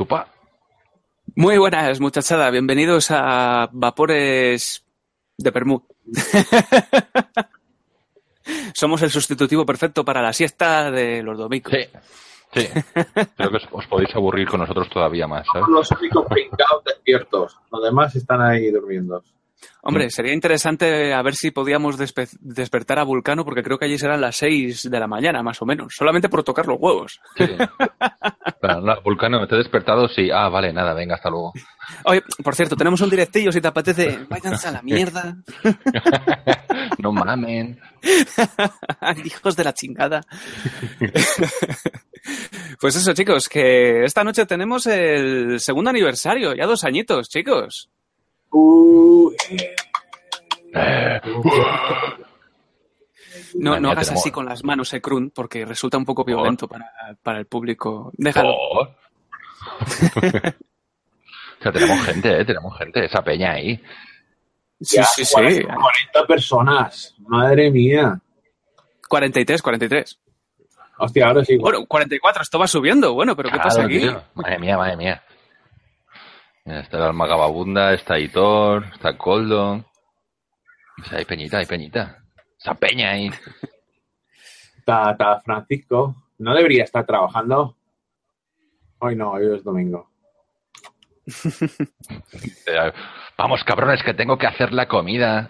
Tupa. Muy buenas, muchachada. Bienvenidos a Vapores de Permú. Somos el sustitutivo perfecto para la siesta de los domingos. Sí. Sí. Creo que os, os podéis aburrir con nosotros todavía más, ¿sabes? Son los únicos pringados despiertos. Los demás están ahí durmiendo. Hombre, sería interesante a ver si podíamos despe- despertar a Vulcano, porque creo que allí serán las 6 de la mañana, más o menos. Solamente por tocar los huevos. Sí. No, Vulcano, ¿te he despertado? Sí. Ah, vale, nada, venga, hasta luego. Oye, por cierto, tenemos un directillo, si te apetece. Váyanse a la mierda. no mamen. Hijos de la chingada. pues eso, chicos, que esta noche tenemos el segundo aniversario, ya dos añitos, chicos. Uh, Eh, No, Madre no mía, hagas así con las manos, Ekrun, porque resulta un poco violento para, para el público. Déjalo. por. o sea, tenemos gente, ¿eh? Tenemos gente, esa peña ahí. Sí, ya, sí, sí. 40 personas. Madre mía. 43, 43. Hostia, ahora sí. Bueno, 44, esto va subiendo. Bueno, pero ¿qué Claro, pasa aquí? tío. Madre mía, madre mía. Está el alma Gababunda, está Hitor, está Coldo. O sea, hay peñita, hay peñita. Esa peña ahí. Está, está Francisco. No debería estar trabajando. Hoy no, hoy es domingo. Eh, Vamos, cabrones, que tengo que hacer la comida.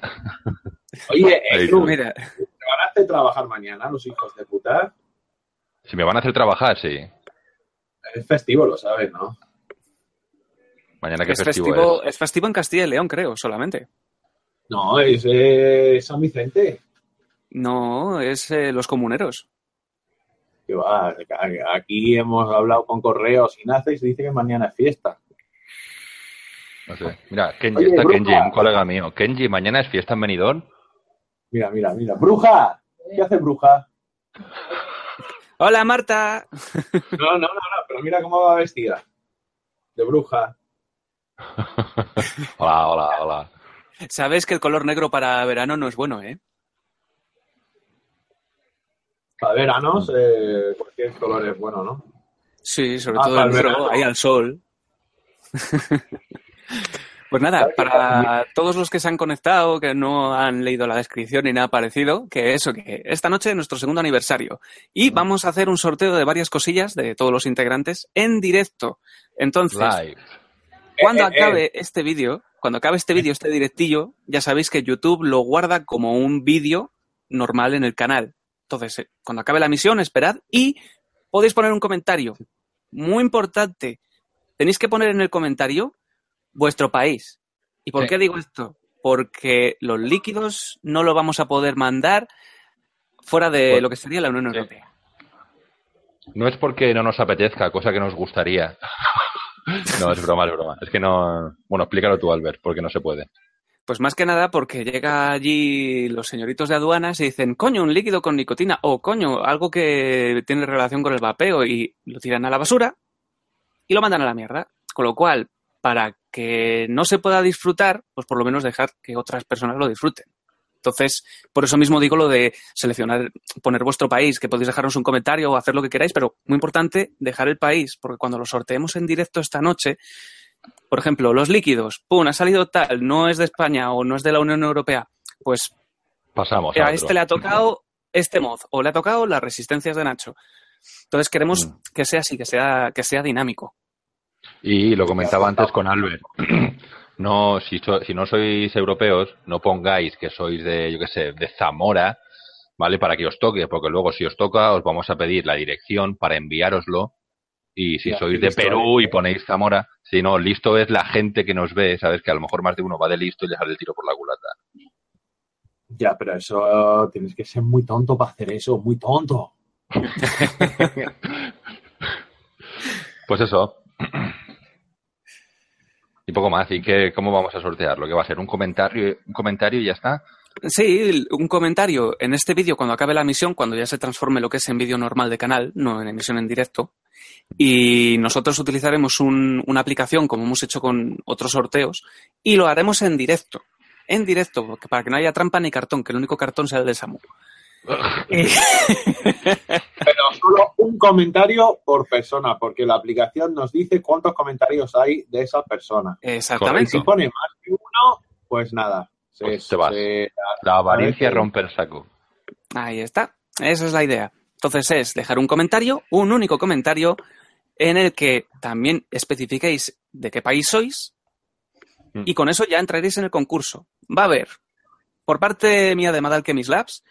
Oye, Edu, Mira, ¿te van a hacer trabajar mañana los hijos de puta? Si me van a hacer trabajar, sí. Es festivo, lo sabes, ¿no? Mañana es festivo, festivo, es. es festivo en Castilla y León, creo, solamente. No, es eh, San Vicente. No, es eh, los comuneros. Que va, aquí hemos hablado con correos y nace y se dice que mañana es fiesta. No sé. Mira, Kenji, Oye, está bruja. Kenji, un colega mío. Kenji, mañana es fiesta en Benidorm. Mira, mira, mira. ¡Bruja! ¿Qué hace bruja? Hola, Marta. No, no, no, no, pero mira cómo va vestida. De bruja. Hola, hola, hola. Sabes que el color negro para verano no es bueno, ¿eh? Para veranos, eh, cualquier color es bueno, ¿no? Sí, sobre Ah, todo el negro, ahí al sol. pues nada, para todos los que se han conectado, que no han leído la descripción ni nada parecido, que eso, que esta noche es nuestro segundo aniversario. Y vamos a hacer un sorteo de varias cosillas de todos los integrantes en directo. Entonces, Live. Cuando Eh, eh, acabe este vídeo, cuando acabe este vídeo, este directillo, ya sabéis que YouTube lo guarda como un vídeo normal en el canal. Entonces, eh, cuando acabe la misión, esperad y podéis poner un comentario. Muy importante. Tenéis que poner en el comentario vuestro país. ¿Y por Sí. qué digo esto? Porque los líquidos no lo vamos a poder mandar fuera de lo que sería la Unión Sí. Europea. No es porque no nos apetezca, cosa que nos gustaría. No, es broma, es broma. Es que no. Bueno, explícalo tú, Albert, porque no se puede. Pues más que nada porque llega allí los señoritos de aduanas y dicen, coño, un líquido con nicotina o coño, algo que tiene relación con el vapeo y lo tiran a la basura y lo mandan a la mierda. Con lo cual, para que no se pueda disfrutar, pues por lo menos dejar que otras personas lo disfruten. Entonces, por eso mismo digo lo de seleccionar, poner vuestro país, que podéis dejarnos un comentario o hacer lo que queráis, pero muy importante dejar el país, porque cuando lo sorteemos en directo esta noche, por ejemplo, los líquidos, pum, ha salido tal, no es de España o no es de la Unión Europea, pues Pasamos. a este le ha tocado este mod o le ha tocado las resistencias de Nacho. Entonces queremos Mm. que sea así, que sea, que sea dinámico. Y lo comentaba antes con Albert. No, si, so- si no sois europeos, no pongáis que sois de, yo qué sé, de Zamora, ¿vale? Para que os toque, porque luego si os toca os vamos a pedir la dirección para enviároslo. Y si Ya, sois de Perú eh. y ponéis Zamora, si no, listo es la gente que nos ve, ¿sabes? Que a lo mejor más de uno va de listo y le sale el tiro por la culata. Ya, pero eso tienes que ser muy tonto para hacer eso, muy tonto. Pues eso. Y poco más. ¿Y qué, cómo vamos a sortearlo? ¿Qué va a ser? ¿Un comentario, un comentario y ya está? Sí, un comentario en este vídeo cuando acabe la emisión, cuando ya se transforme lo que es en vídeo normal de canal, no en emisión en directo. Y nosotros utilizaremos un- una aplicación como hemos hecho con otros sorteos y lo haremos en directo. En directo, para que no haya trampa ni cartón, que el único cartón sea el de Samu. Y- Pero solo un comentario por persona, porque la aplicación nos dice cuántos comentarios hay de esa persona. Y Exactamente. si pone más que uno, pues nada. Se, Pues te vas. se- La avaricia ver, rompe el saco. Ahí está. Esa es la idea. Entonces es dejar un comentario, un único comentario, en el que también especifiquéis de qué país sois Mm. y con eso ya entraréis en el concurso. Va a haber, por parte mía de Mad Alchemist Labs,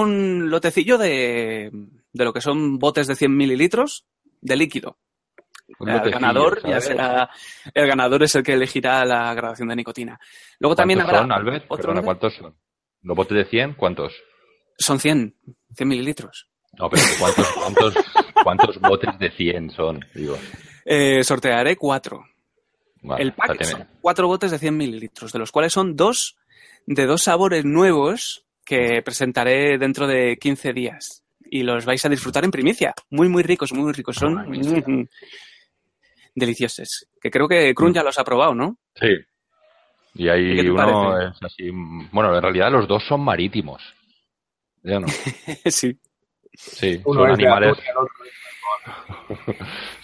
un lotecillo de, de lo que son botes de 100 mililitros de líquido. Un El ganador ya será, el ganador es el que elegirá la graduación de nicotina. Luego también ¿Cuántos habrá son, Albert? otro Perdona. ¿cuántos son? ¿Los botes de 100? ¿Cuántos? Son 100, 100 mililitros. No, pero ¿cuántos, cuántos, cuántos botes de 100 son? Digo. Eh, sortearé cuatro. Vale, el pack son cuatro botes de 100 mililitros, de los cuales son dos de dos sabores nuevos que presentaré dentro de 15 días. Y los vais a disfrutar en primicia. Muy, muy ricos, muy ricos. Son mm, deliciosos. Que creo que Krun ya los ha probado, ¿no? Sí. Y ¿Y hay uno parece? es así. Bueno, en realidad los dos son marítimos. ¿Ya no? sí. Sí, uno son animales,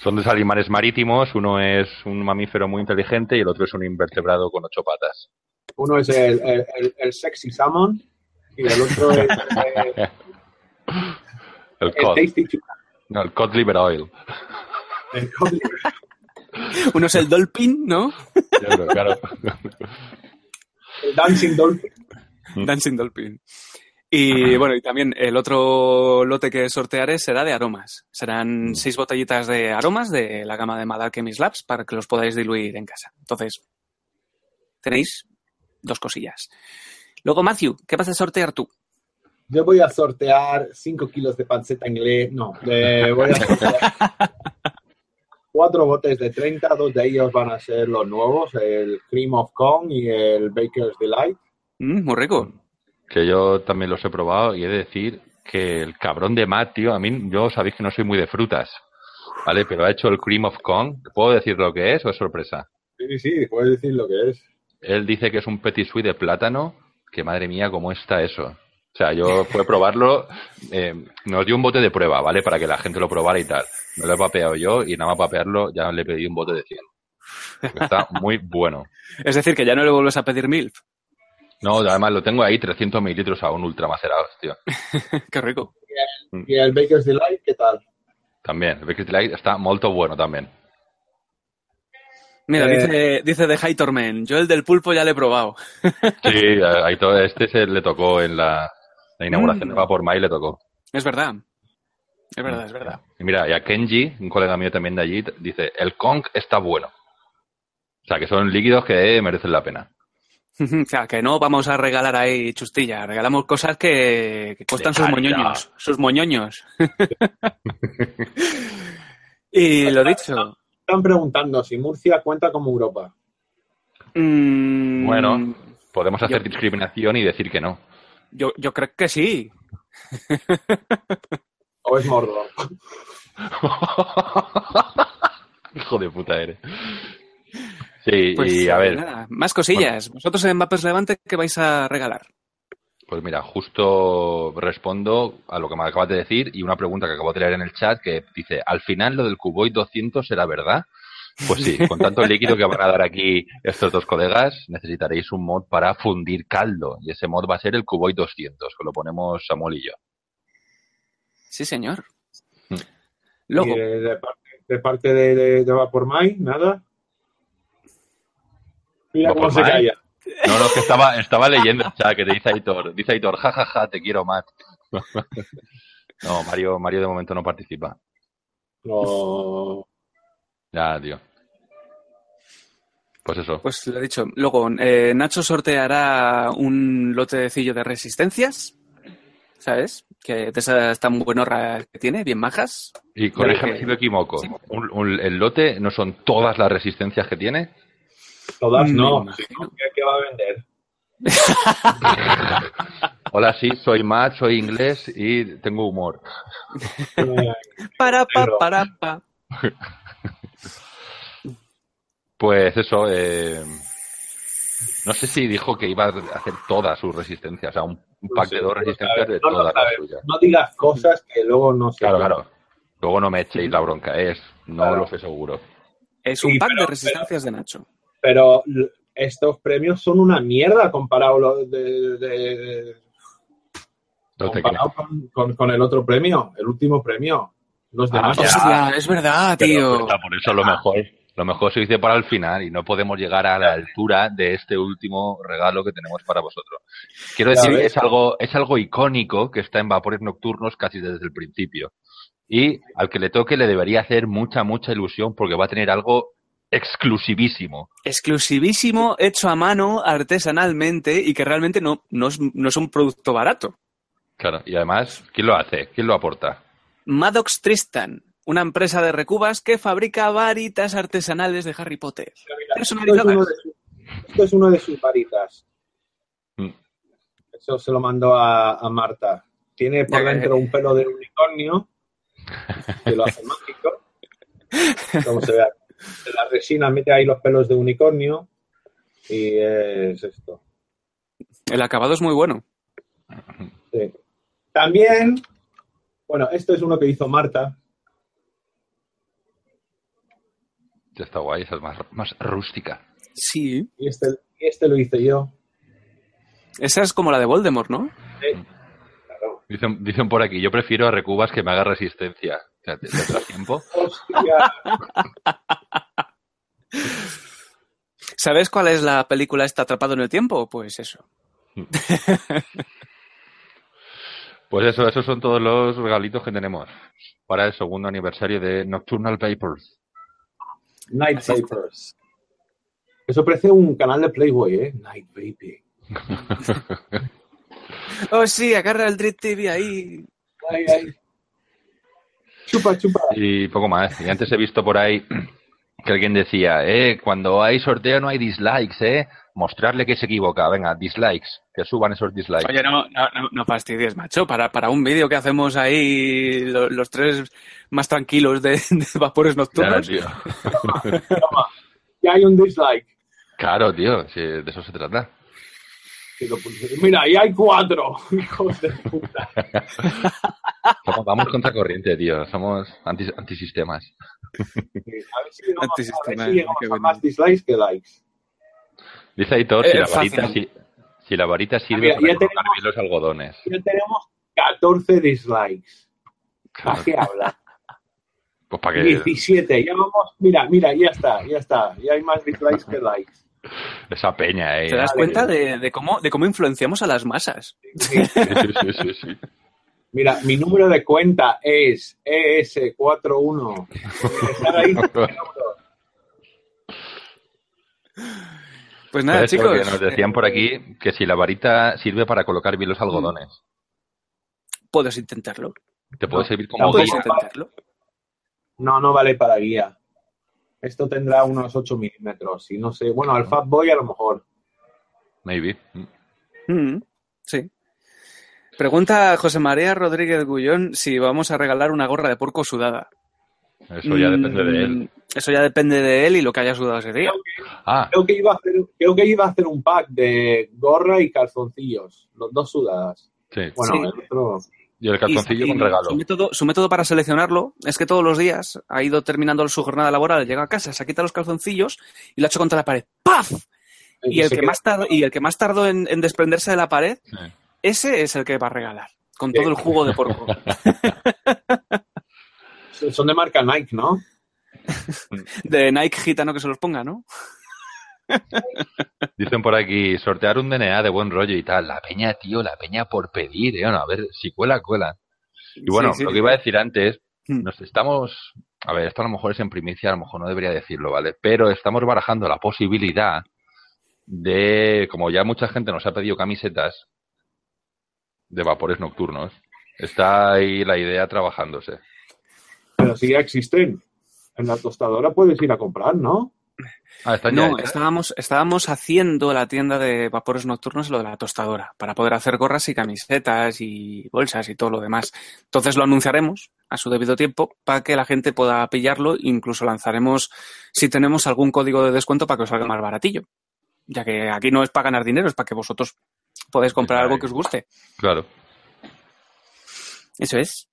son dos animales marítimos. Uno es un mamífero muy inteligente y el otro es un invertebrado con ocho patas. Uno es el, el- el- el sexy salmon y el otro es eh, El cod, no, el cod liver oil. El cod- Uno es el Dolphin, ¿no? Claro, claro. el dancing dolphin. Mm. Dancing Dolphin. Y bueno, y también el otro lote que sortearé será de aromas. Serán seis botellitas de aromas de la gama de Mad Alchemist Labs para que los podáis diluir en casa. Entonces, tenéis dos cosillas. Luego, Matthew, ¿qué vas a sortear tú? Yo voy a sortear 5 kilos de panceta inglés. No, voy a sortear cuatro botes de 30. Dos de ellos van a ser los nuevos: el Cream of Corn y el Baker's Delight. Mm, muy rico. Que yo también los he probado y he de decir que el cabrón de Matt, tío, a mí, yo sabéis que no soy muy de frutas, ¿vale? Pero ha hecho el cream of corn. ¿Puedo decir lo que es o es sorpresa? Sí, sí, puedes decir lo que es. Él dice que es un petit suisse de plátano, que madre mía, cómo está eso. O sea, yo fui a probarlo, eh, nos dio un bote de prueba, ¿vale? Para que la gente lo probara y tal. Me lo he papeado yo y nada más papearlo ya le pedí un bote de 100. Está muy bueno. Es decir, que ya no le vuelves a pedir MILF. No, además lo tengo ahí 300 mililitros aún ultramacerados, tío. Qué rico. Y el Baker's Delight, ¿qué tal? También, el Baker's Delight está muy bueno también. Mira, Eh. dice, dice de Hightormen. Yo el del pulpo ya le he probado. Sí, este se le tocó en la, la inauguración Mm. de Vapor Mai, le tocó. Es verdad. Es verdad, es verdad. Y mira, y a Kenji, un colega mío también de allí, dice, el Kong está bueno. O sea, que son líquidos que merecen la pena. O sea, que no vamos a regalar ahí chustilla. Regalamos cosas que, que cuestan sus moñoños. Sus moñoños. y lo dicho. Están preguntando si Murcia cuenta como Europa. mm, Bueno. Podemos hacer Yo- discriminación y decir que no. Yo, yo creo que sí. ¿O es Mordor? Hijo de puta eres. Sí, Pues, y a ver, nada, más cosillas. Vosotros en Vapers Levante, ¿qué vais a regalar? Pues mira, justo respondo a lo que me acabas de decir y una pregunta que acabo de leer en el chat que dice, al final lo del Cuboid 200 será verdad. Pues sí, con tanto líquido que van a dar aquí estos dos colegas, necesitaréis un mod para fundir caldo. Y ese mod va a ser el Cuboid 200, que lo ponemos Samuel y yo. Sí, señor. Mm. Luego, Y de, de parte, de, parte de, de, de Vapor Mai, nada. Mira cómo Vapor se Mai. calla. No, no, que estaba, estaba leyendo el chat que te dice Aitor. Dice Aitor, jajaja, te quiero, Matt. No, Mario, Mario de momento no participa. No. Ya, tío. Pues eso. pues lo he dicho. Luego, eh, Nacho sorteará un lotecillo de resistencias. ¿sabes? Que de esas tan buenorras que tiene, bien majas. Y corrígeme si me equivoco. Un- un- ¿El lote no son todas las resistencias que tiene? Todas no. imagino. Si no, ¿qué, va a vender? Hola, sí, soy Matt, soy inglés y tengo humor. Para, pa, para, pa. Pues eso, eh, no sé si dijo que iba a hacer todas sus resistencias, o sea, un, un pack sé, de dos resistencias de sabes, todas las suyas. no digas cosas que luego no se Claro, claro. Luego no me echéis la bronca, es, no Claro. lo sé seguro. Es un Sí, pack pero- de resistencias de Nacho. Pero estos premios son una mierda comparado lo de, de- de- No te comparado con, con- con el otro premio, el último premio. Los Ah, demás. ya. Hostia, es verdad, Pero, tío. por eso lo mejor, lo mejor se dice para el final y no podemos llegar a la altura de este último regalo que tenemos para vosotros. Quiero decir es algo, es algo icónico que está en Vapores Nocturnos casi desde el principio. Y al que le toque le debería hacer mucha, mucha ilusión porque va a tener algo exclusivísimo. Exclusivísimo, hecho a mano, artesanalmente y que realmente no, no, es, no es un producto barato. Claro, y además, ¿quién lo hace? ¿Quién lo aporta? Maddox Tristan, una empresa de recubas que fabrica varitas artesanales de Harry Potter. Mira, esto, es uno Personalizadas. de sus, esto es uno de sus varitas. Mm. Eso se lo mandó a, a Marta. Tiene por Ya, dentro un pelo de unicornio que lo hace mágico. Como se ve aquí. De la resina mete ahí los pelos de unicornio y es esto. El acabado es muy bueno. Sí. También, bueno, esto es uno que hizo Marta. Ya está guay, esa es más, más rústica. Sí. Y este, y este lo hice yo. Esa es como la de Voldemort, ¿no? Sí. Claro. Dicen, dicen por aquí, yo prefiero a Recubas que me haga resistencia. O sea, ¿te, te das tiempo? Hostia. ¿Sabes cuál es la película esta Atrapado en el Tiempo? Pues eso. Pues eso, esos son todos los regalitos que tenemos para el segundo aniversario de Nocturnal Papers. Night Así está. Vapors. Eso parece un canal de Playboy, ¿eh? Night Vaping. Oh, sí, agarra el Dread TV ahí. Ay, ay. Chupa, chupa. Y poco más. Y antes he visto por ahí que alguien decía, eh, cuando hay sorteo no hay dislikes, eh. Mostrarle que se equivoca. Venga, dislikes. Que suban esos dislikes. Oye, no, no, no, fastidies, macho. Para, para un vídeo que hacemos ahí lo- los, tres más tranquilos de, de vapores Claro, nocturnos. tío. Toma. Ya hay un dislike. Claro, tío. si de eso se trata. Y lo puse. Mira, ahí hay cuatro. Hijos de puta. Somos- vamos contra corriente, tío. Somos anti, antisistemas. A ver si llegamos, a, ver Antisistema, si llegamos qué a bueno. más dislikes que likes. Dice Aitor, Eh, si, la fácil. varita, si, si la varita sirve Mira, para colocar bien los algodones. Ya tenemos 14 dislikes. ¿Para qué hablar? Pues para que 17. Ya vamos. Mira, mira, ya está, ya está. Ya hay más dislikes que likes. Esa peña, eh. ¿Te das cuenta de, de cómo, de cómo influenciamos a las masas? Sí. Sí, sí. Mira, mi número de cuenta es E ES41. Estar ahí. Pues nada, chicos. que nos decían por aquí que si la varita sirve para colocar bien los algodones. eh, Puedes intentarlo. Te puede No, servir como no, guía. intentarlo. No, no vale para guía. Esto tendrá unos 8 milímetros. Y no sé, bueno, al Fat Boy a lo mejor. Maybe. Mm. Sí. Pregunta José María Rodríguez Gullón si vamos a regalar una gorra de porco sudada. Eso ya depende de él. Mm, Eso ya depende de él y lo que haya sudado ese día. Ah, Creo que iba a hacer, creo que iba a hacer un pack de gorra y calzoncillos. Los dos sudadas. sí. Bueno, Sí. el otro. Y el calzoncillo Y- con regalo. Su método, su método para seleccionarlo es que todos los días ha ido terminando su jornada laboral, llega a casa, se quita los calzoncillos y lo ha hecho contra la pared. ¡Paf! Y el, que queda- más tardó, y el que más tardó en, en desprenderse de la pared, Sí. ese es el que va a regalar. Con Sí. todo el jugo de porco. Son de marca Nike, ¿no? De Nike gitano que se los ponga, ¿no? Dicen por aquí, sortear un DNA de buen rollo y tal. La peña, tío, la peña por pedir, ¿eh? Bueno, a ver, si cuela, cuela. Y bueno, Sí, sí. lo que iba a decir antes, Mm. nos estamos, a ver, esto a lo mejor es en primicia, a lo mejor no debería decirlo, ¿vale? Pero estamos barajando la posibilidad de, como ya mucha gente nos ha pedido camisetas, de vapores nocturnos. Está ahí la idea trabajándose. Pero si ya existen. En la tostadora puedes ir a comprar, ¿no? Ah, están ya No, hechas. estábamos, estábamos haciendo la tienda de vapores nocturnos lo de la tostadora, para poder hacer gorras y camisetas y bolsas y todo lo demás. Entonces lo anunciaremos a su debido tiempo para que la gente pueda pillarlo. Incluso lanzaremos, si tenemos algún código de descuento para que os salga más baratillo. Ya que aquí no es para ganar dinero, es para que vosotros podáis comprar algo que os guste. Claro. Eso es.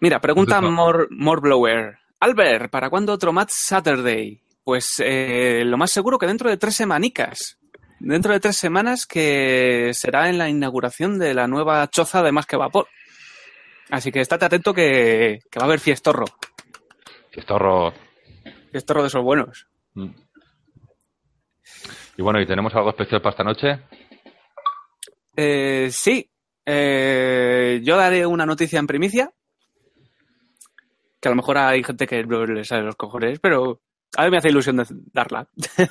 Mira, pregunta More, More Blower. Albert, ¿para cuándo otro Mad Saturday? Pues eh, lo más seguro que dentro de tres semanicas. Dentro de tres semanas que será en la inauguración de la nueva choza de Más que Vapor. Así que estate atento que, que va a haber fiestorro. Fiestorro. Fiestorro de esos buenos. Mm. Y bueno, ¿y tenemos algo especial para esta noche? Eh, sí, eh, yo daré una noticia en primicia. Que a lo mejor hay gente que no le sale los cojones, pero a mí me hace ilusión de darla.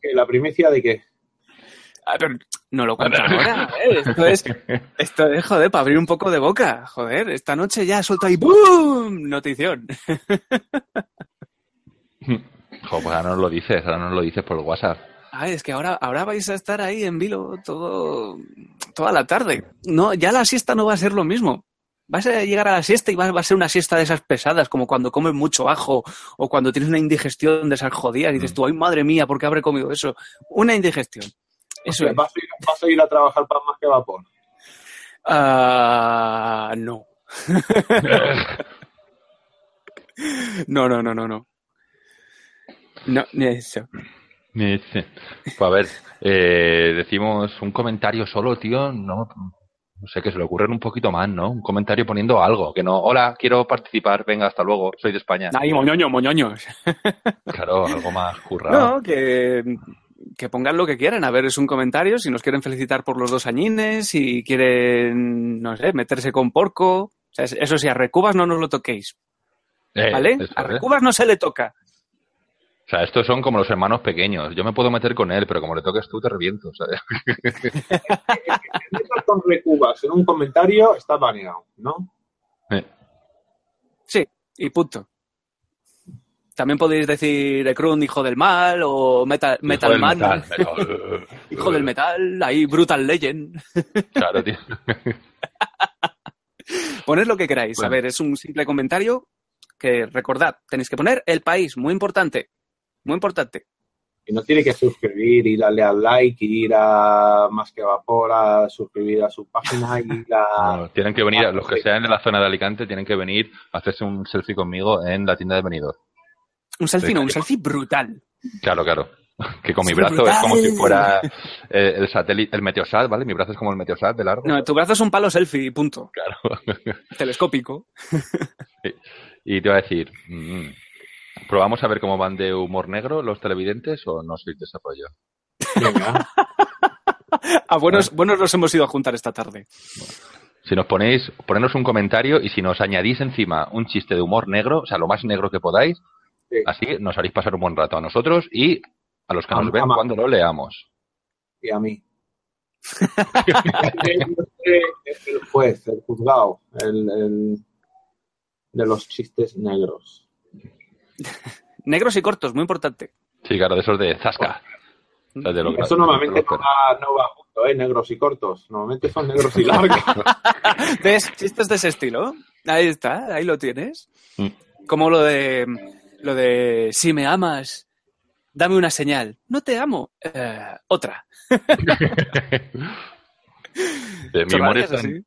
¿Que ¿La primicia de qué? Ah, pero no lo cuento ahora. ¿eh? Esto es, esto es, joder, para abrir un poco de boca. Joder, esta noche ya suelto ahí ¡boom! Notición. Jo, pues ahora nos lo dices, ahora nos lo dices por el WhatsApp. Ay, es que ahora, ahora vais a estar ahí en vilo todo, toda la tarde. No, ya la siesta no va a ser lo mismo. Vas a llegar a la siesta y va, va a ser una siesta de esas pesadas, como cuando comes mucho ajo o cuando tienes una indigestión de esas jodidas y dices Mm. tú, ay madre mía, ¿por qué habré comido eso? Una indigestión. Eso O sea, es. ¿Vas a, ir, vas a ir a trabajar para más que vapor? Ah, no. no, no, no, no, no. No, ni eso. Pues a ver, eh, decimos un comentario solo, tío, no, no sé, que se le ocurren un poquito más, ¿no? Un comentario poniendo algo, que no, hola, quiero participar, venga, hasta luego, soy de España. Ay, moñoño, moñoños. Claro, algo más currado. No, que, que pongan lo que quieran. A ver, es un comentario. Si nos quieren felicitar por los dos añines, si quieren, no sé, meterse con porco. O sea, eso sí, a Recubas no nos lo toquéis, Eh, ¿vale? A. Recubas no se le toca. O sea, estos son como los hermanos pequeños. Yo me puedo meter con él, pero como le toques tú, te reviento, ¿sabes? con recubas en un comentario está baneado, ¿no? Sí, y punto. También podéis decir Ekrun, hijo del mal, o Metal, Metal hijo del Man, metal, metal. hijo del metal, ahí Brutal Legend. Claro, tío. Poned lo que queráis. A ver, es un simple comentario que recordad, tenéis que poner el país, muy importante. Muy importante. Y no tiene que suscribir y darle al like y ir a más que vapor a suscribir a su página y ir a... No, tienen que venir, los que sean de la zona de Alicante, tienen que venir a hacerse un selfie conmigo en la tienda de Benidorm. Un selfie, no, un selfie brutal. Claro, claro. Que con mi Es brazo es como si fuera eh, el satélite, el meteosat, ¿vale? Mi brazo es como el meteosat de largo. No, tu brazo es un palo selfie, punto. Claro. Telescópico. y te iba a decir, mm, ¿probamos a ver cómo van de humor negro los televidentes o no sois de ese rollo? Venga. A buenos, buenos nos hemos ido a juntar esta tarde. Si nos ponéis, ponernos un comentario y si nos añadís encima un chiste de humor negro, o sea, lo más negro que podáis, Sí. así nos haréis pasar un buen rato a nosotros y a los que A- nos ven a- cuando lo leamos. Y a mí. el juez, el juzgado, el, el- de los chistes negros. Negros y cortos, muy importante. Sí, claro, de esos de Zasca. O sea, de lo que- Eso normalmente no va, no va junto, ¿eh? Negros y cortos. Normalmente son negros y largos. ¿Ves? Chistes de ese estilo. Ahí está, ahí lo tienes. Mm. Como lo de lo de si me amas, dame una señal. No te amo. Eh, otra. De mi, es tan, así.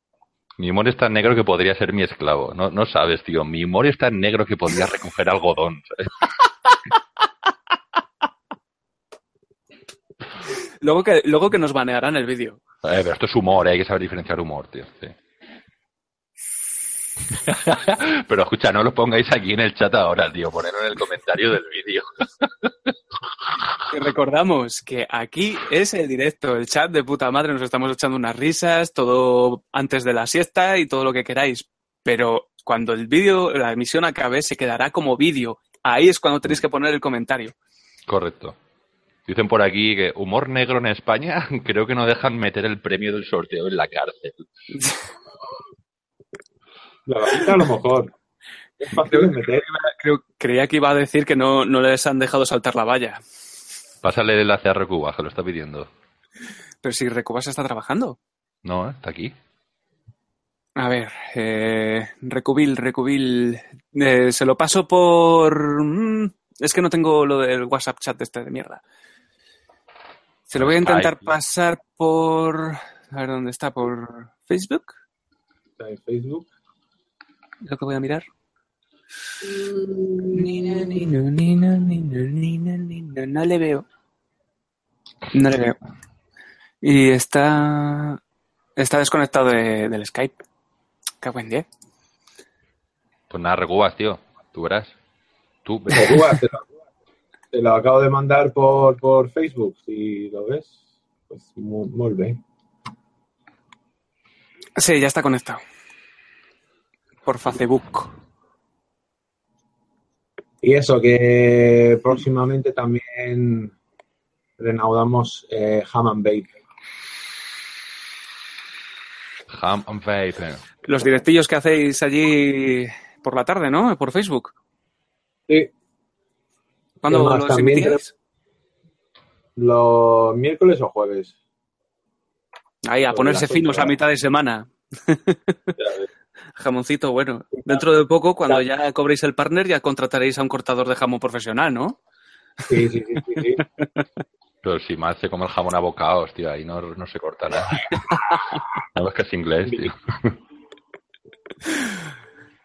Mi humor es tan negro que podría ser mi esclavo. No, no sabes, tío. Mi humor es tan negro que podría recoger algodón. ¿sabes? Luego que, luego que nos banearán el vídeo. Eh, pero esto es humor, eh, hay que saber diferenciar humor, tío. sí. pero escucha, no lo pongáis aquí en el chat ahora, tío. Ponerlo en el comentario del vídeo. Recordamos que aquí es el directo, el chat de puta madre, nos estamos echando unas risas, todo antes de la siesta y todo lo que queráis. Pero cuando el vídeo, la emisión acabe, se quedará como vídeo. Ahí es cuando tenéis que poner el comentario. Correcto. Dicen por aquí que humor negro en España, creo que no dejan meter el premio del sorteo en la cárcel. La vallita a lo mejor. Es fácil de meter. Creo, creía que iba a decir que no, no les han dejado saltar la valla. Pásale el enlace a Recuba, que lo está pidiendo. Pero si Recubas está trabajando. No, ¿eh? está aquí. A ver, eh, Recubil, Recubil. eh, se lo paso por. mm, es que no tengo lo del WhatsApp chat este de mierda. Se lo voy a intentar pasar por. A ver dónde está, por Facebook. Está en Facebook. Lo que voy a mirar. Nina, nina, nina, nina, nina, nina. No le veo. No le veo. Y está. Está desconectado de- del Skype. Qué buen día. Pues nada, Recubas, tío. Tú verás. Tú, te, lo, te lo acabo de mandar por, por Facebook. Si lo ves, pues mu- muy bien. Sí, ya está conectado. Por Facebook. Y eso, que próximamente también renaudamos eh, Ham and Bake. Ham and Vape. Los directillos que hacéis allí por la tarde, ¿no? Por Facebook. Sí, ¿Cuándo los emitíais? los miércoles o jueves. Ahí, a Sobre ponerse finos a mitad de semana. Jamoncito, bueno. Dentro de poco, cuando ya cobréis el partner, ya contrataréis a un cortador de jamón profesional, ¿no? Sí, sí, sí, sí, sí. Pero si más se come el jamón a bocados, tío, ahí no, no se corta nada. No es que es inglés, tío.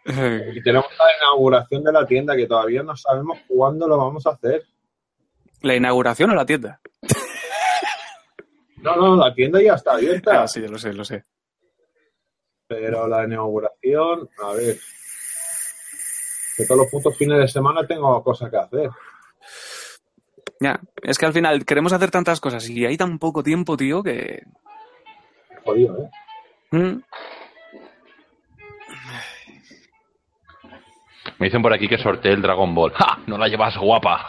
Y tenemos la inauguración de la tienda que todavía no sabemos cuándo lo vamos a hacer. ¿La inauguración o la tienda? No, no, la tienda ya está abierta. Ah, sí, lo sé, lo sé. Pero la inauguración, a ver. Que todos los putos fines de semana tengo cosas que hacer. Ya, es que al final queremos hacer tantas cosas y hay tan poco tiempo, tío, que... Jodido, ¿eh? Mm. Me dicen por aquí que sorteé el Dragon Ball. ¡Ja! No la llevas guapa.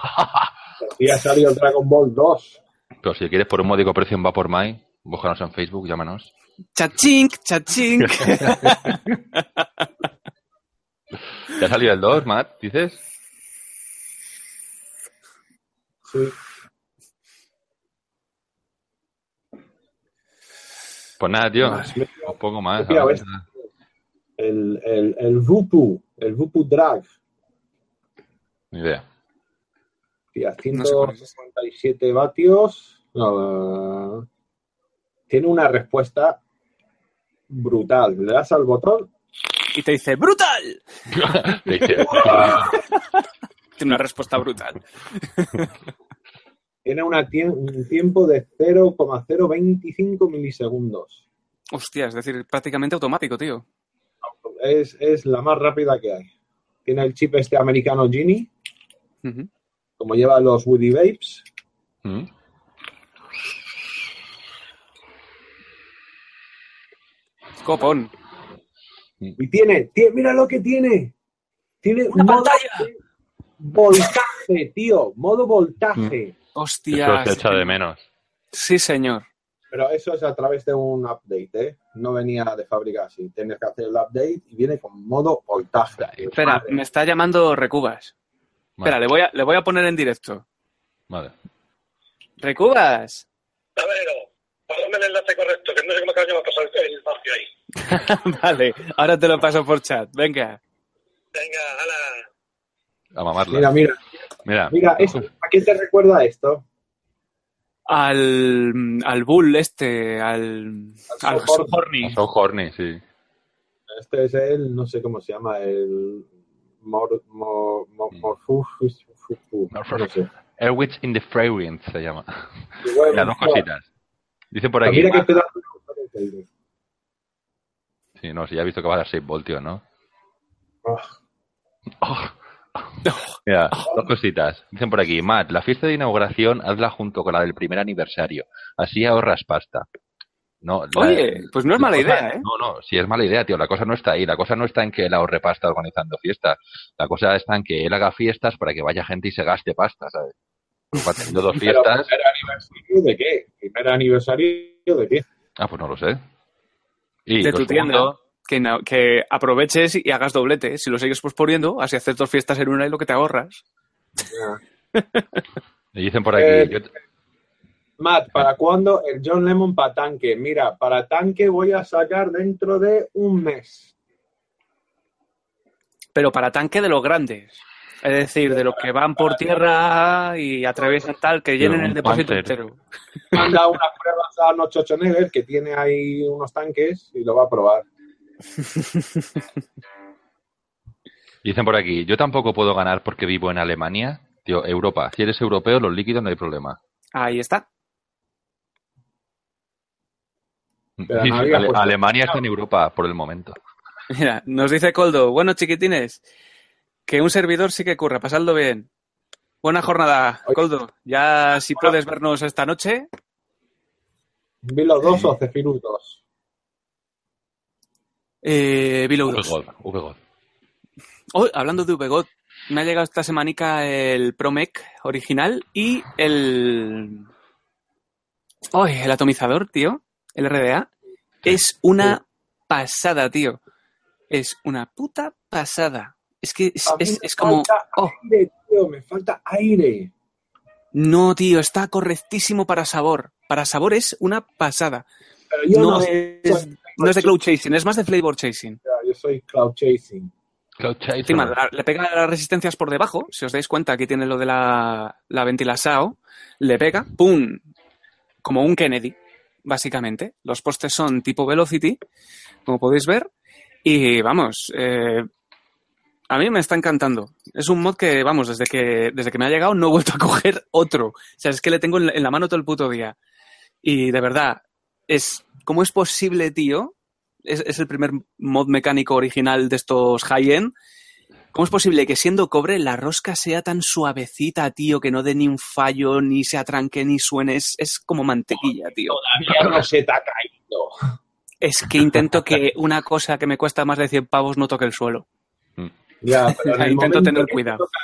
Y ha salido el Dragon Ball 2. Pero si quieres por un módico precio en Vapormai, búscanos en Facebook, llámanos. Chachink, chachink. ¿Ya ha salido el 2, Matt? ¿Dices? Sí. Pues nada, tío. Un poco más. El, el, el Vupu, el Vupu Drag. Ni idea. Tía, No sé cuál es. 157 vatios. No, eh, tiene una respuesta brutal. Le das al botón. Y te dice, ¡brutal! Te dice, Tiene una respuesta brutal. Tiene una tie- un tiempo de 0,025 milisegundos. Hostia, es decir, prácticamente automático, tío. Es, es la más rápida que hay. Tiene el chip este americano Genie, como lleva los Woody Vapes. ¿Mm? Copón. Y tiene, tie- mira lo que tiene. Tiene ¡Una modo pantalla! voltaje, tío. Modo voltaje. Eso Hostia. se echa de menos. Sí, señor. Pero eso es a través de un update, ¿eh? No venía de fábrica así. Tienes que hacer el update y viene con modo voltaje. Espera, me está llamando Recubas. Espera, le voy a, le voy a poner en directo. Vale. ¡Recubas! Tablero, pásame el enlace correcto, que no sé cómo coño me ha pasado el espacio ahí. vale, ahora te lo paso por chat. Venga. Venga, ala. A mamarla. Mira, mira, Mira. mira, esto, ¿a qué te recuerda esto? Al, al Bull este, al... Al Sohorny. Sohorny. So horny, sí. Este es el, no sé cómo se llama, el mor, mor, mor, fufu, no sé. Airwitch in the Fragrance se llama. Bueno, Las dos cositas. Dicen por pues aquí. Mira que Matt- pedazo de aceite. Sí, no, si ya he visto que va a dar 6 voltios, ¿no? Ah, Oh. Mira, dos cositas. Dicen por aquí, Matt, la fiesta de inauguración hazla junto con la del primer aniversario. Así ahorras pasta. No, la- Oye, pues no es la mala cosa- idea, ¿eh? No, no, sí es mala idea, tío. La cosa no está ahí. La cosa no está en que él ahorre pasta organizando fiestas. La cosa está en que él haga fiestas para que vaya gente y se gaste pasta, ¿sabes? Va teniendo dos fiestas. ¿Primer aniversario de qué? ¿Primer aniversario de qué? Ah, pues no lo sé. Y de tu tienda. segundo, Que, no- que aproveches y hagas doblete. Si lo sigues posponiendo, así haces dos fiestas en una y lo que te ahorras. me dicen por aquí. Eh, yo- Matt, ¿para cuándo el John Lemon para tanque? Mira, para tanque voy a sacar dentro de un mes. Pero para tanque de los grandes. Es decir, de los que van por tierra y atraviesan tal, que llenen el depósito Panther. entero. Manda una prueba a Nocho Schwarzenegger que tiene ahí unos tanques y lo va a probar. Dicen por aquí, yo tampoco puedo ganar porque vivo en Alemania. Tío, Europa. Si eres europeo, los líquidos no hay problema. Ahí está. Pero Sí, no sí, había Ale- puesto- Alemania está en Europa por el momento. Mira, nos dice Coldo, bueno chiquitines, que un servidor sí que curra, pasadlo bien. Buena jornada. Coldo. Ya si puedes vernos esta noche, ¿Vilo 2 o Zephyrus 2? eh, Below 2. VGod, VGod. Oh, hablando de VGOT, me ha llegado esta semanica el Promec original y el... Oh, el atomizador, tío, el RDA. Es una pasada, tío. Es una puta pasada. Es que es, como... falta Oh, aire, tío, me falta aire. no, tío, está correctísimo para sabor. Para sabor es una pasada. Pero yo No no, es, soy- no es de cloud chasing, es más de flavor chasing. yo soy cloud chasing. Cloud Chaser. Encima, la- le pega las resistencias por debajo. Si os dais cuenta, aquí tiene lo de la, la ventilasao. Le pega, ¡pum! Como un Kennedy, básicamente. Los postes son tipo Velocity, como podéis ver. Y vamos, eh, a mí me está encantando. Es un mod que, vamos, desde que, desde que me ha llegado no he vuelto a coger otro. O sea, es que le tengo en la, mano todo el puto día. Y de verdad, es, ¿cómo es posible, tío? Es, es el primer mod mecánico original de estos high-end. ¿Cómo es posible que siendo cobre la rosca sea tan suavecita, tío, que no dé ni un fallo, ni se atranque, ni suene? Es, es como mantequilla, tío. Todavía no se te ha caído. Es que intento que una cosa que me cuesta más de 100 pavos no toque el suelo. Ya, pero en el Intento momento tener que cuidado. toca-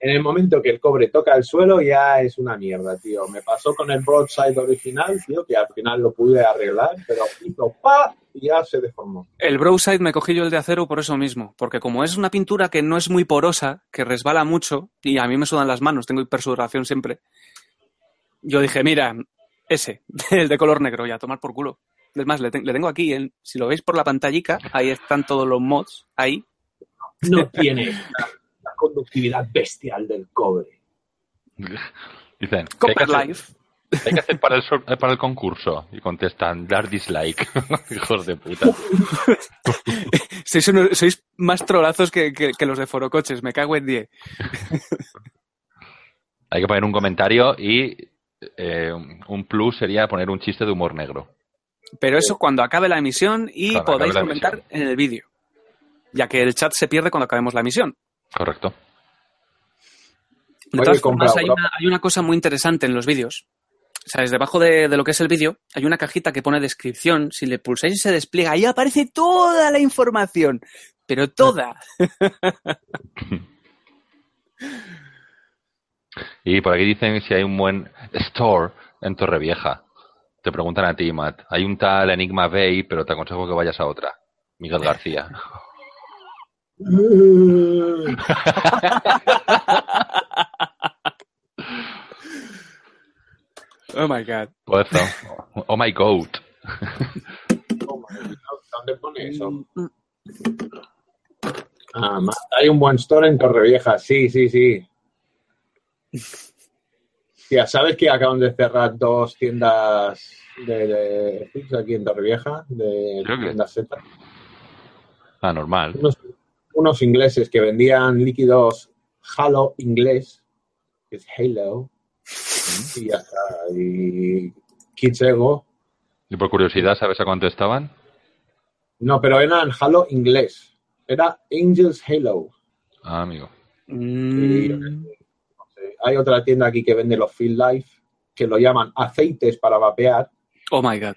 en el momento que el cobre toca el suelo ya es una mierda, tío. Me pasó con el broadside original, tío, que al final lo pude arreglar, pero hizo pa y ya se deformó. El Browside me cogí yo el de acero por eso mismo, porque como es una pintura que no es muy porosa, que resbala mucho, y a mí me sudan las manos, tengo hipersudoración siempre, yo dije, mira, ese, el de color negro, ya, tomar por culo. Es más, le, te- le tengo aquí, si lo veis por la pantallica, ahí están todos los mods, ahí. No tiene la, la conductividad bestial del cobre. Dicen, ¿qué hay, que Copper hacer, Life. hay que hacer para el, sor- eh, para el concurso? Y contestan, dar dislike. Hijos de puta. Sois, unos- sois más trolazos que, que- que los de Forocoches, me cago en 10. Hay que poner un comentario y eh, un plus sería poner un chiste de humor negro. Pero eso cuando acabe la emisión y Cuando podáis comentar emisión. en el vídeo. Ya que el chat se pierde cuando acabemos la emisión. Correcto. De todas formas, hay una, hay una cosa muy interesante en los vídeos. ¿Sabes? Debajo de, de lo que es el vídeo hay una cajita que pone descripción. Si le pulsáis y se despliega, ahí aparece toda la información. Pero toda. Y por aquí dicen si hay un buen store en Torrevieja. Te preguntan a ti, Matt. Hay un tal Enigma Bay, pero te aconsejo que vayas a otra. Miguel García. Oh my god. Pues eso. Oh my god. Oh, my God, ¿Dónde pone eso? Ah, hay un buen store en Torrevieja, sí, sí, sí. Ya sabes que acaban de cerrar dos tiendas de, de Fix aquí en Torrevieja, de tiendas Z. Ah, normal. Unos, unos ingleses que vendían líquidos Halo inglés, que es Halo, y ya está. Y Kids Ego. Y por curiosidad, ¿sabes a cuánto estaban? No, pero eran Halo inglés. Era Angels Halo. Ah, amigo. Mm, No sé. Hay otra tienda aquí que vende los Field Life, que lo llaman aceites para vapear. oh my god.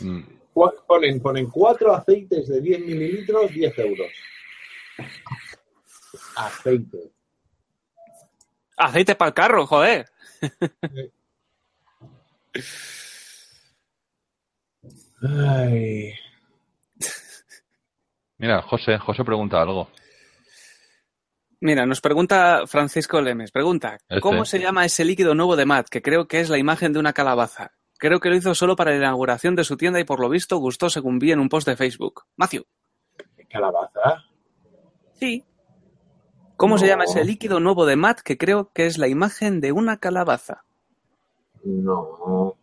Mm. Ponen, ponen cuatro aceites de 10 mililitros, 10 euros. Aceite. Aceite para el carro, joder. Ay. Mira, José, José pregunta algo. Mira, nos pregunta Francisco Lemes, pregunta, Este. ¿cómo se llama ese líquido nuevo de Matt? Que creo que es la imagen de una calabaza. Creo que lo hizo solo para la inauguración de su tienda y por lo visto gustó según vi en un post de Facebook. Matthew. ¿Calabaza? Sí. ¿Cómo se llama ese líquido nuevo de Matt? Que creo que es la imagen de una calabaza. No.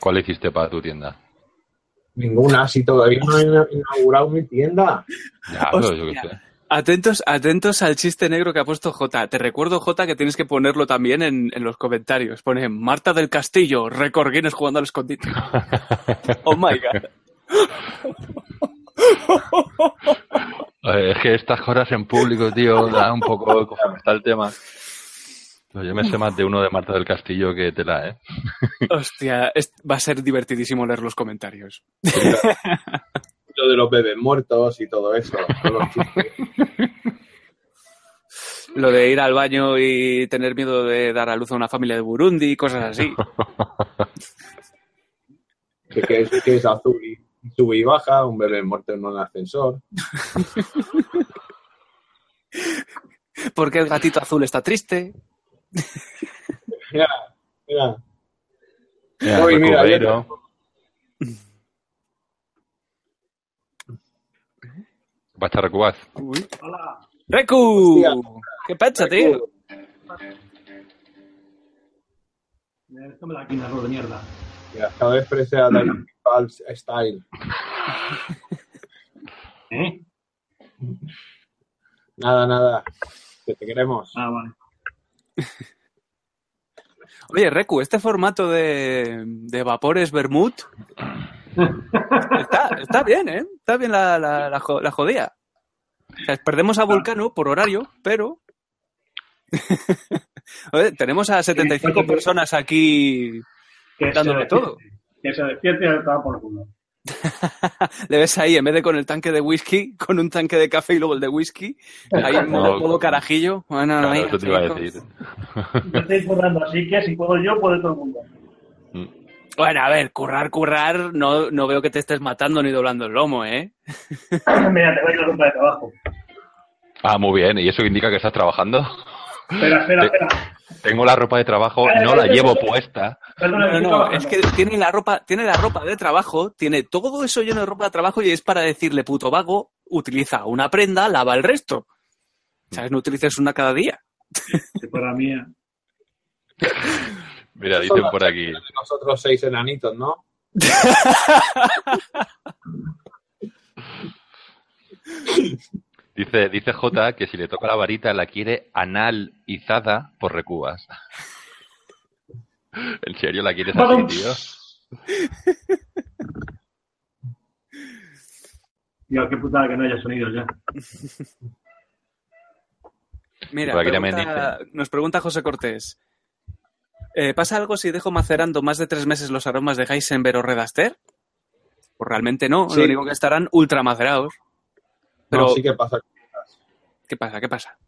¿Cuál hiciste para tu tienda? Ninguna, si todavía no he inaugurado mi tienda. Ya, pero yo qué sé. Atentos, atentos al chiste negro que ha puesto J. Te recuerdo, J, que tienes que ponerlo también en, en los comentarios. Pone Marta del Castillo, récord Guinness jugando al escondite. Oh my god. Es que estas cosas en público, tío, da un poco está el tema. Yo me sé más de uno de Marta del Castillo que tela, ¿eh? Hostia, es- va a ser divertidísimo leer los comentarios. Lo de los bebés muertos y todo eso. Lo de ir al baño y tener miedo de dar a luz a una familia de Burundi y cosas así. que, que es, que es azul y sube y baja, un bebé muerto en un ascensor. Porque el gatito azul está triste. Mira, mira. Mira, Uy, mira, Recubeiro. Va a estar recubaz. Hola. ¡Reku! Hostia. ¿Qué pasa, tío? Tómela aquí, narro de mierda. Mira, cada vez parece a David Falls Style. ¿Eh? Nada, nada. Que te queremos. Ah, vale. Oye, Reku, este formato de, de vapores vermut está, está bien, ¿eh? Está bien la, la, la, la jodida. O sea, perdemos a Vulcano por horario, pero... Oye, tenemos a 75 personas aquí Que dándole se todo. Que se despierte y por culo. Le ves ahí, en vez de con el tanque de whisky, con un tanque de café y luego el de whisky, ahí en modo, No. modo carajillo. Bueno, Claro, ahí, eso te iba a decir. Yo estoy currando, así que si puedo yo, puede todo el mundo. Bueno, a ver, currar, currar, no, no veo que te estés matando ni doblando el lomo, ¿eh? Mira, te voy a ir la ropa de trabajo. Ah, muy bien. ¿Y eso indica que estás trabajando? Espera, espera, Te- espera. Tengo la ropa de trabajo, no la llevo puesta. No, es que tiene la ropa, tiene la ropa de trabajo, tiene todo eso lleno de ropa de trabajo y es para decirle, puto vago, utiliza una prenda, lava el resto. ¿Sabes? No utilices una cada día. Fuera mía. Mira, dicen por aquí. Nosotros seis enanitos, ¿no? Dice, dice J que si le toca la varita la quiere analizada por recubas. ¿En serio la quieres así, tío? Tío, qué putada que no haya sonidos ya. Mira, pregunta- nos pregunta José Cortés. Eh, ¿Pasa algo si dejo macerando más de tres meses los aromas de Heisenberg o Red Aster? Pues realmente no, Sí. lo único que estarán ultra macerados. Pero, No, sí que pasa. ¿qué pasa? ¿Qué pasa?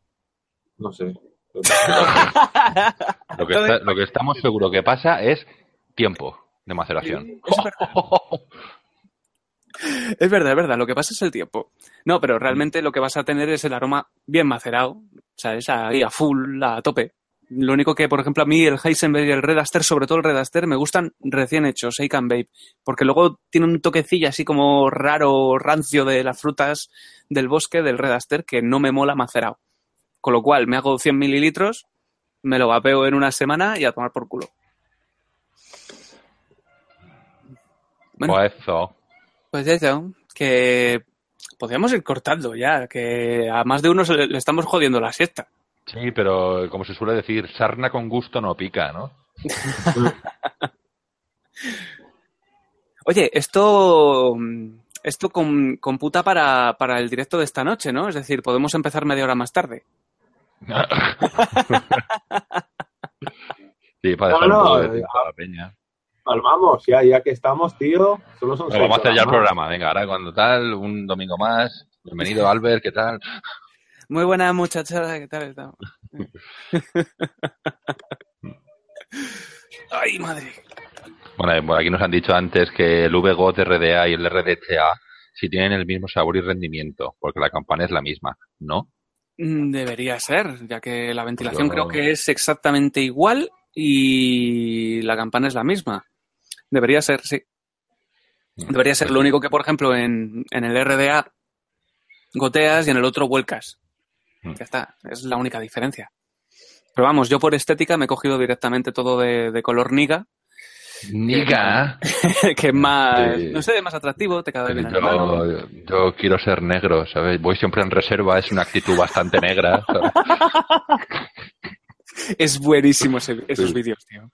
No sé. Lo que, está- lo que estamos seguros que pasa es tiempo de maceración. Es verdad. Es verdad, es verdad. Lo que pasa es el tiempo. No, pero realmente lo que vas a tener es el aroma bien macerado. ¿Sabes? Ahí a full, a tope. Lo único que, por ejemplo, a mí el Heisenberg y el Red Aster, sobre todo el Red Aster, me gustan recién hechos, shake and vape. Porque luego tiene un toquecillo así como raro, rancio de las frutas del bosque del Red Aster que no me mola macerado. Con lo cual, me hago 100 mililitros, me lo vapeo en una semana y a tomar por culo. Bueno. O eso. Pues eso, que podríamos ir cortando ya, que a más de uno se le, le estamos jodiendo la siesta. Sí, pero como se suele decir, sarna con gusto no pica, ¿no? Oye, esto, esto com- computa para, para el directo de esta noche, ¿no? Es decir, podemos empezar media hora más tarde. sí, para No, dejar no, un poco de tiempo a la peña. Vamos, ya, ya que estamos, tío. Solo son Bueno, seis vamos a hacer ya el programa. Venga, ahora cuando tal, un domingo más. Bienvenido, Albert, ¿qué tal? Muy buena muchacha, ¿qué tal estamos? Ay, madre. Bueno, eh, por aquí nos han dicho antes que el VGOT RDA y el RDTA si tienen el mismo sabor y rendimiento, porque la campana es la misma, ¿no? Mm, Debería ser, ya que la ventilación Yo- creo que es exactamente igual y la campana es la misma. Debería ser, sí. Debería ser. Lo único que, por ejemplo, en, en el RDA goteas y en el otro vuelcas. Mm. Ya está, es la única diferencia. Pero vamos, yo por estética me he cogido directamente todo de, de color niga, Niga. que es más, Sí. no sé, más atractivo, te cae bien. Yo, yo quiero ser negro, ¿sabes? Voy siempre en reserva, es una actitud bastante negra. Es buenísimo ese- esos Sí. vídeos, tío.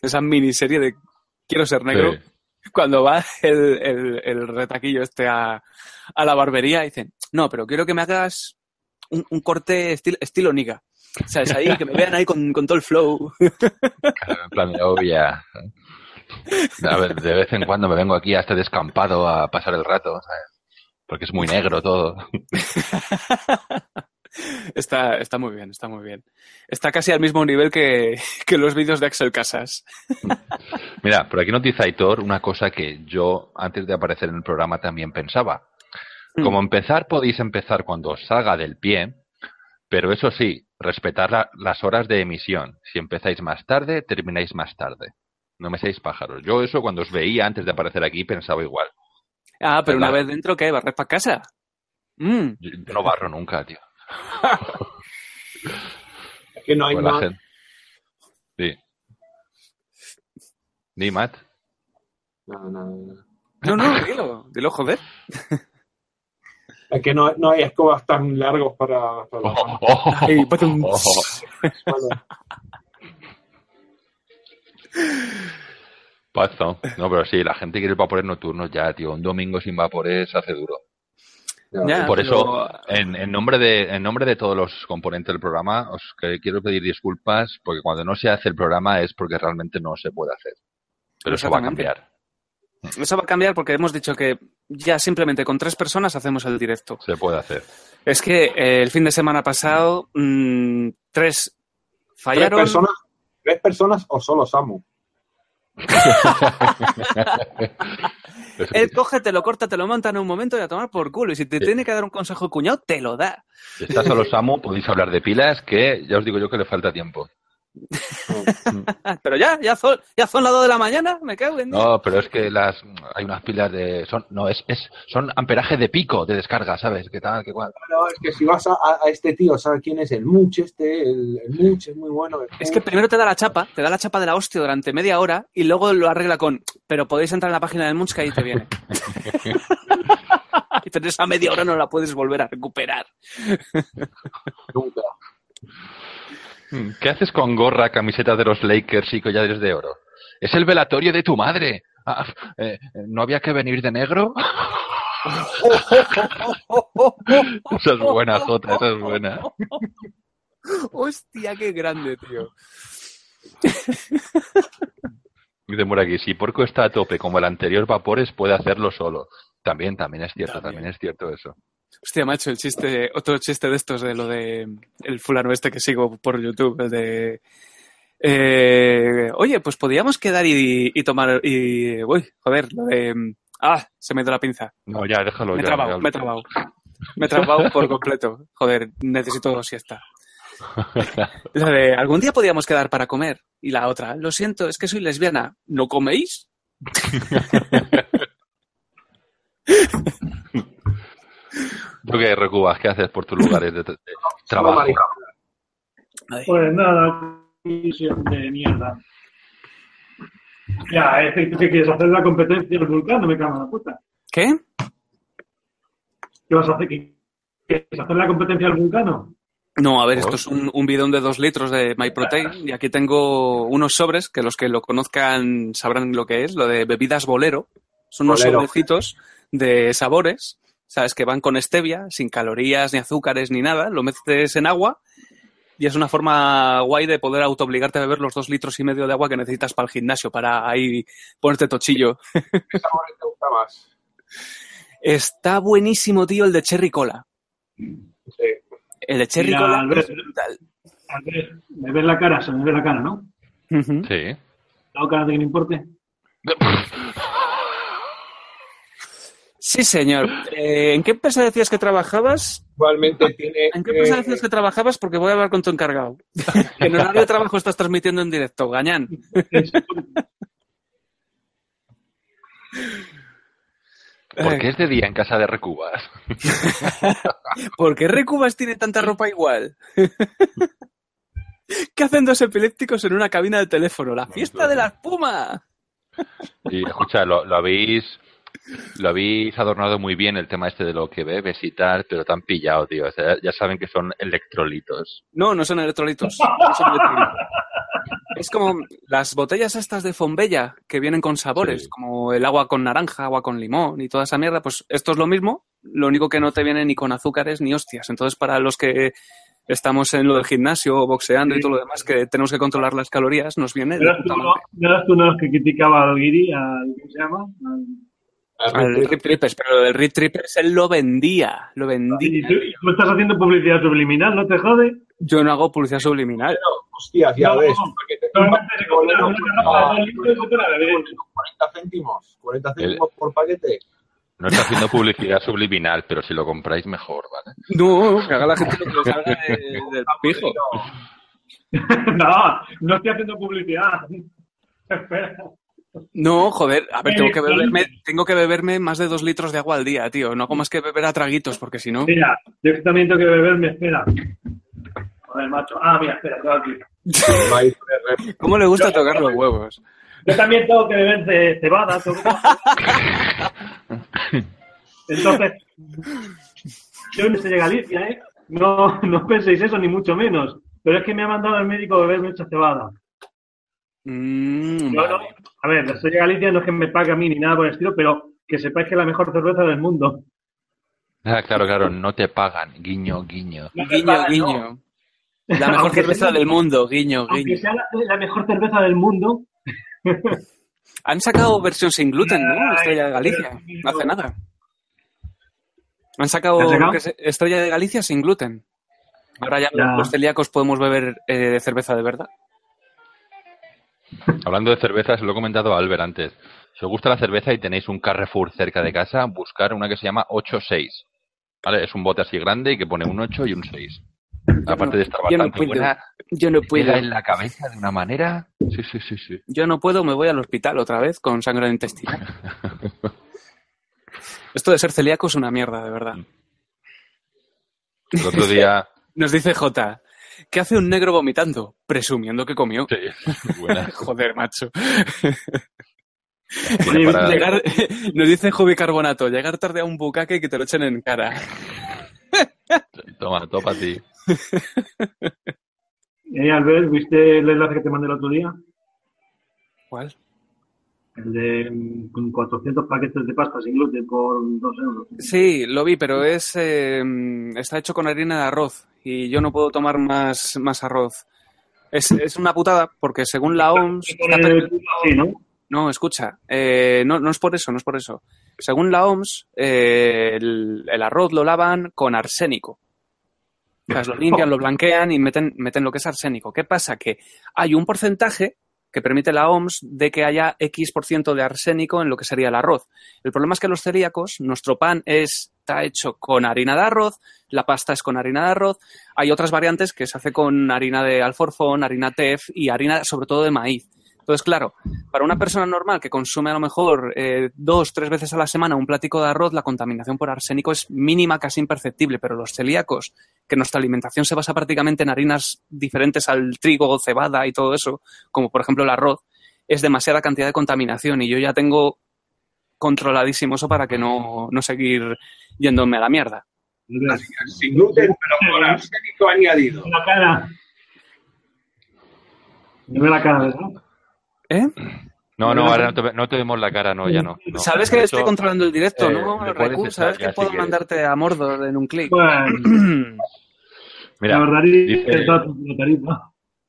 Esa miniserie de Quiero ser negro. Sí. Cuando va el, el- el retaquillo este a, a la barbería, dicen, no, pero quiero que me hagas un, un corte estil- estilo niga. ¿Sabes? Ahí, que me vean ahí con, con todo el flow. En plan de obvia. A ver, de vez en cuando me vengo aquí a este descampado a pasar el rato, ¿sabes? Porque es muy negro todo. Está, está muy bien, está muy bien. Está casi al mismo nivel que, que los vídeos de Axel Casas. Mira, por aquí nos dice Aitor una cosa que yo antes de aparecer en el programa también pensaba. Como empezar podéis empezar cuando os salga del pie, pero eso sí, respetar la- las horas de emisión. Si empezáis más tarde, termináis más tarde. No me seáis pájaros. Yo eso cuando os veía antes de aparecer aquí pensaba igual. Ah, pero una vez dentro, ¿qué? ¿Barrer para casa? Mm. Yo, yo no barro nunca, tío. Es que no hay más. gente- Sí. Di, Matt. No, no, no. No, no, dilo, dilo, joder. Es que no, no hay escobas tan largos para. para. Ay, patum. Ojo. Bueno, Pazo. No, pero sí, la gente quiere vapores nocturnos ya, tío. Un domingo sin vapores se hace duro. Ya, Por pero- eso, en, en nombre de, en nombre de todos los componentes del programa, os quiero pedir disculpas porque cuando no se hace el programa es porque realmente no se puede hacer. Pero eso va a cambiar. Eso va a cambiar porque hemos dicho que ya simplemente con tres personas hacemos el directo. Se puede hacer. Es que eh, el fin de semana pasado, mm, tres ¿Tres fallaron. personas, ¿Tres personas o solo Samu? Él sí. coge, te lo corta, te lo monta en un momento y a tomar por culo. Y si te Sí. tiene que dar un consejo cuñado, te lo da. Si está solo Samu, podéis hablar de pilas, que ya os digo yo que le falta tiempo. Pero ya, ya son, ya son las dos de la mañana, me cago en Dios. No, pero es que las hay unas pilas de son no es, es son amperaje de pico de descarga, ¿sabes? ¿Qué tal? ¿Qué cual? No, es que si vas a, a- este tío, ¿sabes quién es? El Much, este, el, el Much es muy bueno. Es que Much. primero te da la chapa, te da la chapa de la hostia durante media hora y luego lo arregla con, pero podéis entrar en la página del Munch que ahí te viene. y entonces a media hora no la puedes volver a recuperar. Nunca. ¿Qué haces con gorra, camiseta de los Lakers y collares de oro? Es el velatorio de tu madre. Ah, eh, ¿No había que venir de negro? esa es buena, Jota, esa es buena. Hostia, qué grande, tío. Dice aquí, si Porco está a tope como el anterior Vapores, puede hacerlo solo. También, también es cierto, También. también, es cierto eso. Hostia, macho, el chiste, otro chiste de estos de lo de el fulano este que sigo por YouTube, el de eh, oye, pues podíamos quedar y, y tomar y uy, joder, lo de ah, se me dio la pinza. No, ya, déjalo. Me he ya, trabado, ya. me he trabado. Me he trabado por completo. Joder, necesito siesta. La de algún día podíamos quedar para comer. Y la otra, lo siento, es que soy lesbiana. ¿No coméis? ¿Tú qué, Recubas? ¿Qué haces por tus lugares de, trabajo? Pues nada, visión de mierda. Ya, es que ¿qué quieres hacer la competencia del vulcano, me cago en la puta. ¿Qué? ¿Qué vas a hacer? ¿Qué- ¿Quieres hacer la competencia del vulcano? No, a ver, esto es un, un bidón de dos litros de MyProtein y aquí tengo unos sobres que los que lo conozcan sabrán lo que es, lo de bebidas bolero. Son unos Bolero. sobrecitos de sabores, ¿sabes? Que van con stevia, sin calorías, ni azúcares, ni nada. Lo metes en agua y es una forma guay de poder autoobligarte a beber los dos litros y medio de agua que necesitas para el gimnasio, para ahí ponerte tochillo. ¿Qué sabor te gusta más? Está buenísimo, tío, el de cherry cola. Sí. El de cherry Mira, cola Albert. es brutal. Al ver, me ves la cara, se me ve la cara, ¿no? Sí. ¿La cara de que no importe? Sí, señor. Eh, ¿En qué empresa decías que trabajabas? Igualmente tiene. ¿En qué empresa eh, decías que trabajabas? Porque voy a hablar con tu encargado. en horario de trabajo estás transmitiendo en directo, gañán. ¿Por qué es de día en casa de Recubas? ¿Por qué Recubas tiene tanta ropa igual? ¿Qué hacen dos epilépticos en una cabina de teléfono? ¡La fiesta de la espuma! Y escucha, lo, lo habéis lo habéis adornado muy bien el tema este de lo que bebes y tal, pero te han pillado, tío. O sea, ya saben que son electrolitos. No, no son electrolitos. no son electrolitos. Es como las botellas estas de Fombella que vienen con sabores, Sí. como el agua con naranja, agua con limón y toda esa mierda. Pues esto es lo mismo, lo único que no te viene ni con azúcares ni hostias. Entonces, para los que estamos en lo del gimnasio, boxeando y todo lo demás, que tenemos que controlar las calorías, nos viene ¿No eras tú no eras tú los que criticaba a Guiri, al, ¿cómo se llama? Al- Al Rip Trippers, pero el Rip Trippers él lo vendía, lo vendía. y tú estás haciendo publicidad subliminal, ¿no te jode? Yo no hago publicidad subliminal. Hostias, ya No, ves. no, bebé. 40 céntimos. 40 céntimos por paquete. No está haciendo publicidad subliminal, pero si lo compráis mejor, ¿vale? No, que haga la gente lo que salga de- del pijo. no, no estoy haciendo publicidad. Espera. No, joder, a ver, Eh, tengo que, sí. beberme, tengo que beberme más de dos litros de agua al día, tío. No hago más que beber a traguitos, porque si no... Mira, yo también tengo que beberme, espera. Joder, macho. Ah, mira, espera, tengo aquí. De ¿Cómo le gusta tocar los huevos? Yo también tengo que beber ce- cebada. que- Entonces, yo no soy de Galicia, ¿eh? No, no penséis eso, ni mucho menos. Pero es que me ha mandado el médico beber mucha cebada. Mm, no- vale. A ver, soy de Galicia, no es que me pague a mí ni nada por el estilo, pero que sepáis que es la mejor cerveza del mundo. Ah, claro, claro, no te pagan. Guiño, guiño. Guiño, guiño. La mejor Aunque cerveza sea- del mundo, guiño, Aunque guiño. sea la, la mejor cerveza del mundo, Han sacado versión sin gluten, ¿no? Estrella de Galicia. No hace nada. Han sacado, Estrella de Galicia sin gluten. Ahora ya Ya. los celíacos podemos beber eh, cerveza de verdad. Hablando de cerveza, se lo he comentado a Albert antes. Si os gusta la cerveza y tenéis un Carrefour cerca de casa, buscar una que se llama 86. ¿Vale? Es un bote así grande y que pone un 8 y un 6. Aparte de estar Yo no bastante puedo. buena, Yo no puedo. en la cabeza de una manera. Sí, sí, sí, sí. Yo no puedo, me voy al hospital otra vez con sangre en intestino. Esto de ser celíaco es una mierda, de verdad. El otro día. Nos dice J. ¿Qué hace un negro vomitando? Presumiendo que comió. Sí, muy buena. Joder, macho. Para- Llegar- nos dice Jubi Carbonato, llegar tarde a un bucaque y que te lo echen en cara. Toma, topa a ti. eh, Albert, ¿viste el enlace que te mandé el otro día? ¿Cuál? El de mm, con 400 paquetes de pasta sin gluten por 2 euros. Sí, lo vi, pero es eh, está hecho con harina de arroz y yo no puedo tomar más, más arroz. Es, es una putada porque según la OMS... Está ¿no? No, escucha, eh, no, no es por eso, no es por eso. Según la OMS, eh, el, el arroz lo lavan con arsénico. O sea, lo limpian, lo blanquean y meten, meten lo que es arsénico. ¿Qué pasa? Que hay un porcentaje que permite la OMS de que haya X por ciento de arsénico en lo que sería el arroz. El problema es que los celíacos, nuestro pan es, está hecho con harina de arroz, la pasta es con harina de arroz, hay otras variantes que se hace con harina de alforfón, harina tef y harina sobre todo de maíz. Entonces, claro, para una persona normal que consume a lo mejor eh, dos, tres veces a la semana un platico de arroz, la contaminación por arsénico es mínima, casi imperceptible, pero los celíacos, que nuestra alimentación se basa prácticamente en harinas diferentes al trigo, cebada y todo eso, como por ejemplo el arroz, es demasiada cantidad de contaminación y yo ya tengo controladísimo eso para que no, no seguir yéndome a la mierda. Sin gluten, pero con arsénico añadido. en la cara. La cara, ¿verdad? ¿Eh? No, no, ahora no te, no te vemos la cara, no, ya no. no. Sabes que estoy controlando el directo, eh, ¿no? me puedes Recu? echar Sabes que puedo mandarte a Mordor en un clic. Bueno, Mira, la verdad dice-.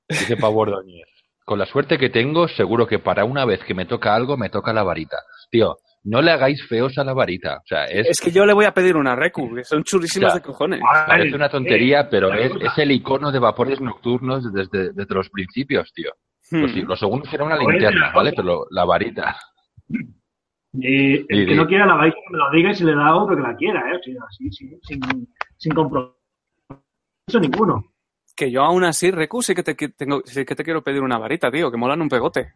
Dice Pau Ordóñez. Con la suerte que tengo, seguro que para una vez que me toca algo, me toca la varita. Tío, no le hagáis feos a la varita. O sea, es, Es que yo le voy a pedir una Recu, que son chulísimas Ya. de cojones. parece una tontería, pero Ay, es, es el icono de vapores nocturnos desde, desde los principios, tío. Lo, si- Hmm. lo segundo será una linterna, ¿vale? Pero la varita. El Sí, que sí. no quiera la varita, que me lo diga y se le da a otro que la quiera, ¿eh? O sea, así, sin, sin, sin compromiso ninguno. Que yo aún así, Recu, sí que te, qui- tengo, sí que te quiero pedir una varita, tío, que molan un pegote.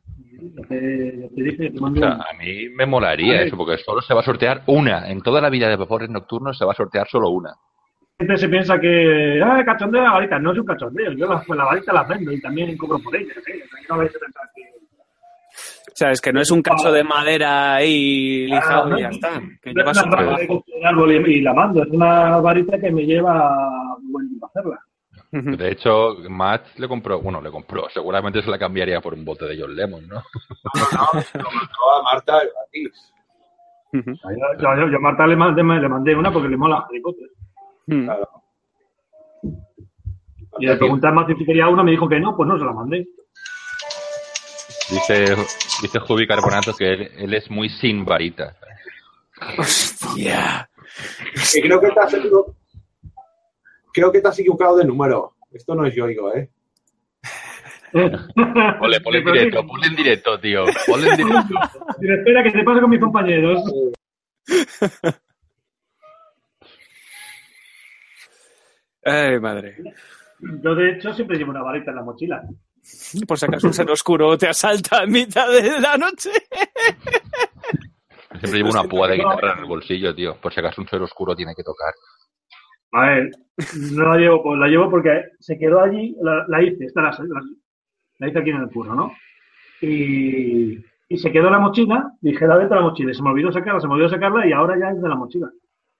Te, dije, te O sea, a mí me molaría eso, porque solo se va a sortear una. En toda la vida de vapores nocturnos se va a sortear solo una. La gente se piensa que, ah, cachondeo la varita. No es un cachondeo. Yo la, la varita la vendo y también cobro por ella. ¿eh? O sea, que no vais a pensar que... O sea, es que no es un cacho de madera ahí lijado y ya está. Que No lleva es una de un árbol y, la mando. Es una varita que me lleva buen tiempo hacerla. De hecho, Matt le compró, bueno, le compró, seguramente se la cambiaría por un bote de John Lemon, ¿no? No, lo mandó a Marta yo, yo- yo a Marta le mandé, le mandé una porque le mola Harry Potter. Ujú. Claro. Y le pregunté a Marta si quería una, me dijo que no, pues no se la mandé. Dice, dice Jubi Carbonato que él, él es muy sin varita. Hostia. Que creo que te has equivo- Creo que te has equivocado de número. Esto no es Yoigo, ¿eh? Ponle, ponle en directo, ponle en directo, tío. Ponle en directo. Pero espera, que te pasa con mis compañeros. Ay, madre. Yo, de hecho, siempre llevo una varita en la mochila. Por si acaso un ser oscuro te asalta en mitad de la noche. Siempre llevo una púa de guitarra en el bolsillo, tío. Por si acaso un ser oscuro tiene que tocar. A ver, no la llevo, pues la llevo porque se quedó allí, la, la hice, esta la, la, la hice aquí en el curro, ¿no? Y, y se quedó en la mochila, dije, la dentro de la mochila, y se me olvidó sacarla, se me olvidó sacarla y ahora ya es de la mochila.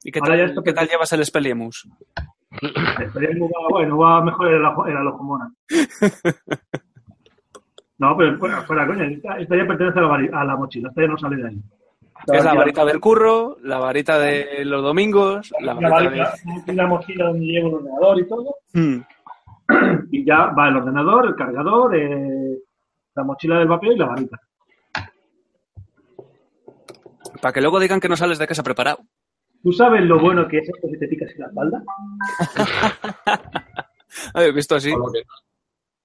¿Y qué Ahora ya tal, está qué tal llevas el Speliemus? Va- bueno, va mejor el, el alojomona. No, pero fuera, fuera coña, esta, esta ya pertenece a la, a la mochila, esta ya no sale de ahí. Es la varita del curro, la varita de los domingos, la La varita varita, una mochila donde llevo el ordenador y todo. de... Mm. y ya va el ordenador, el cargador, eh, la mochila del vapeo y la varita. Para que luego digan que no sales de casa preparado. ¿Tú sabes lo bueno que es esto que te picas en la espalda? He visto así. O lo que no,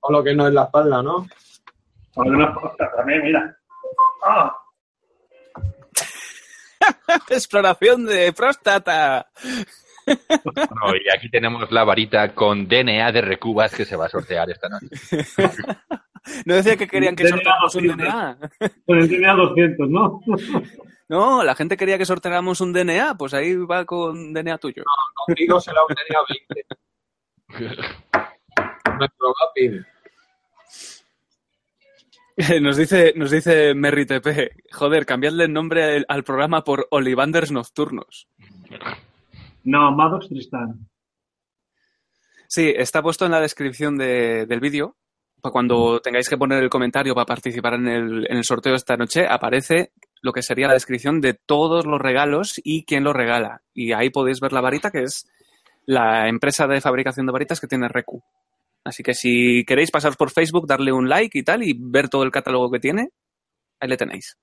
o lo que no es la espalda, ¿no? O también, mira. ¡Ah! Exploración de próstata. No, y aquí tenemos la varita con DNA de recubas que se va a sortear esta noche. No decía que querían que DNA sorteáramos un 200. DNA. Con el DNA 200, ¿no? No, la gente quería que sorteáramos un DNA, pues ahí va con DNA tuyo. Contigo se la tenía 20. Nuestro Gapin. Nos dice, nos dice Merry TP, joder, cambiadle el nombre al- al programa por Olivanders Nocturnos. No, Maddox Tristan. Sí, está puesto en la descripción de- del vídeo. Para cuando tengáis que poner el comentario para participar en el, en el sorteo esta noche, aparece lo que sería la descripción de todos los regalos y quién los regala. Y ahí podéis ver la varita, que es la empresa de fabricación de varitas que tiene Recu. Así que si queréis pasaros por Facebook, darle un like y tal, y ver todo el catálogo que tiene, ahí le tenéis.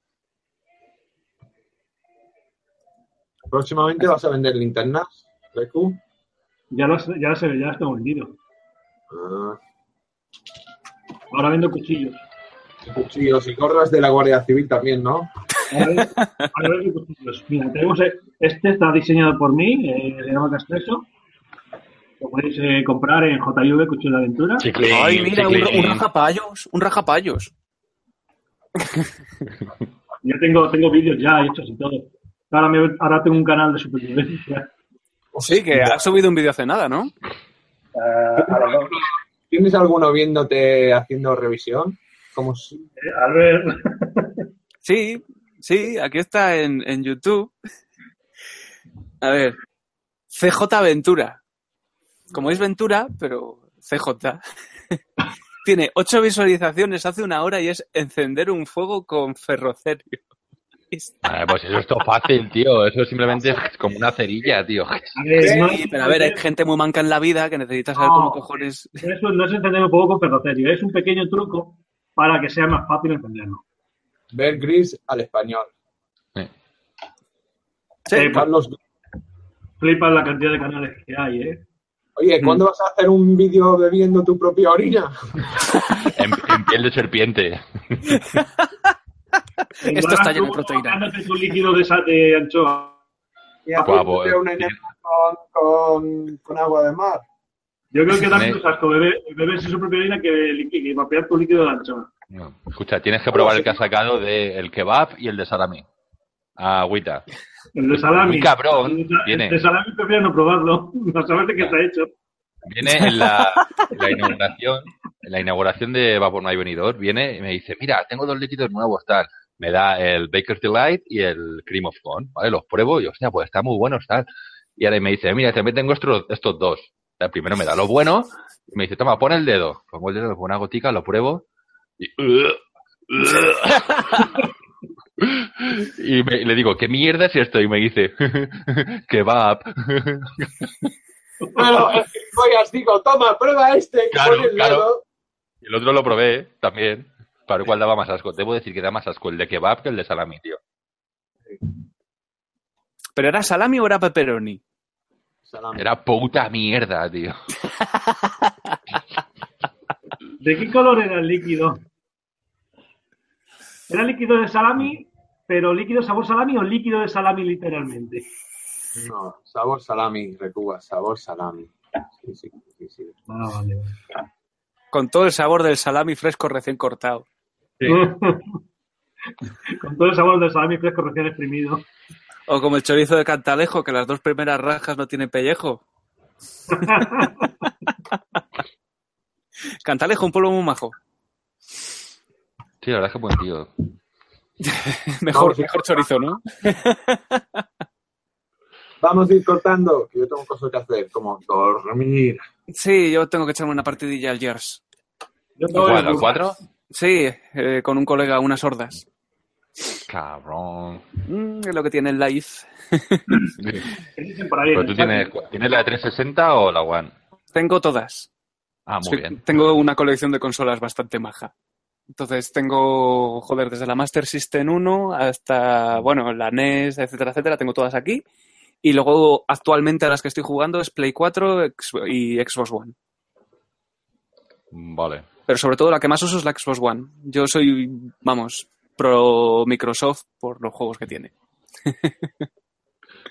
Próximamente vas a vender linternas, Reku. Ya las, ya las, ya las tengo vendido. Ah, Ahora vendo cuchillos. cuchillos y gorras de la Guardia Civil también, ¿no? Ahora, vendo cuchillos. Mira, tenemos eh, este está diseñado por mí, eh, se llama Castreso. Lo podéis eh, comprar en JV Cuchillo de Aventura. Chiclín, Ay, mira, un, un rajapayos, un rajapayos. Yo tengo, tengo vídeos ya hechos y todo. Ahora, me- ahora tengo un canal de supervivencia. Sí, que ha subido un vídeo hace nada, ¿no? A dos. ¿Tienes alguno viéndote haciendo revisión? Como si... Eh, Albert, Sí, sí, aquí está en, en YouTube. A ver, CJ Ventura. Como es Ventura, pero CJ. Tiene ocho visualizaciones hace una hora y es encender un fuego con ferrocerio. Pues eso es todo fácil, tío. Eso simplemente es como una cerilla, tío. Sí, pero a ver, hay gente muy manca en la vida que necesita saber No. cómo cojones. eso no es encender un poco con ferrocerio, es un pequeño truco para que sea más fácil encenderlo. Ver gris al español. Sí, Eh, Carlos, Flipas la cantidad de canales que hay, ¿eh? oye, ¿cuándo vas a hacer un vídeo bebiendo tu propia orina? En, en piel de serpiente. Esto está lleno de proteína. Ándate tu líquido de, sa- de anchoa. Y Guapo, eh. una enema con, con, con agua de mar. Yo creo que da menos asco beber, beberse su propia orina que, que vapear tu líquido de anchoa. No. Escucha, tienes que probar el que ha sacado de el kebab y el de salami. Agüita. El de salami. Muy cabrón, El de, viene. el de salami prefiero no probarlo. No saber de qué está hecho. Viene en la, en la inauguración, en la inauguración de Vapor My Venidor, viene y me dice, mira, tengo dos líquidos nuevos, tal. Me da el Baker's Delight y el Cream of Corn, ¿vale? Los pruebo y, hostia, pues está muy buenos, tal. Y ahora me dice, mira, también tengo estos, estos dos. Primero me da lo bueno y me dice, toma, pon el dedo. Pongo el dedo, pongo una gotica, lo pruebo y... Y me- le digo, ¿qué mierda es esto? Y me dice, kebab. Oigas, digo, toma, prueba este. Claro, pon el claro. dedo. Y el otro lo probé también. Para ver cuál daba más asco. Debo decir que da más asco el de kebab que el de salami, tío. ¿Pero era salami o era pepperoni? Salami. Era puta mierda, tío. ¿De qué color era el líquido? ¿Era líquido de salami, pero líquido sabor salami o líquido de salami literalmente? No, sabor salami, Recuba, sabor salami. Sí, sí, sí, sí. Ah, vale. Con todo el sabor del salami fresco recién cortado. Con todo el sabor del salami fresco recién exprimido. O como el chorizo de Cantalejo, que las dos primeras rajas no tienen pellejo. Cantalejo, un pueblo muy majo. Sí, la verdad es que buen tío. Mejor, mejor chorizo, ¿no? Vamos a ir cortando, que yo tengo cosas que hacer, como dormir. Sí, yo tengo que echarme una partidilla al ¿Cuál, al el- cuatro? Sí, eh, con un colega, unas hordas. Cabrón. Mm, es lo que tiene el live. Pero tú tienes, ¿tienes la de 360 o la One? Tengo todas. Ah, muy Sí, bien. Tengo una colección de consolas bastante maja. Entonces tengo, joder, desde la Master System 1 hasta, bueno, la NES, etcétera, etcétera, tengo todas aquí. Y luego, actualmente, a las que estoy jugando es Play 4 ex- y Xbox One. Vale. Pero sobre todo la que más uso es la Xbox One. Yo soy, vamos, pro Microsoft por los juegos que tiene.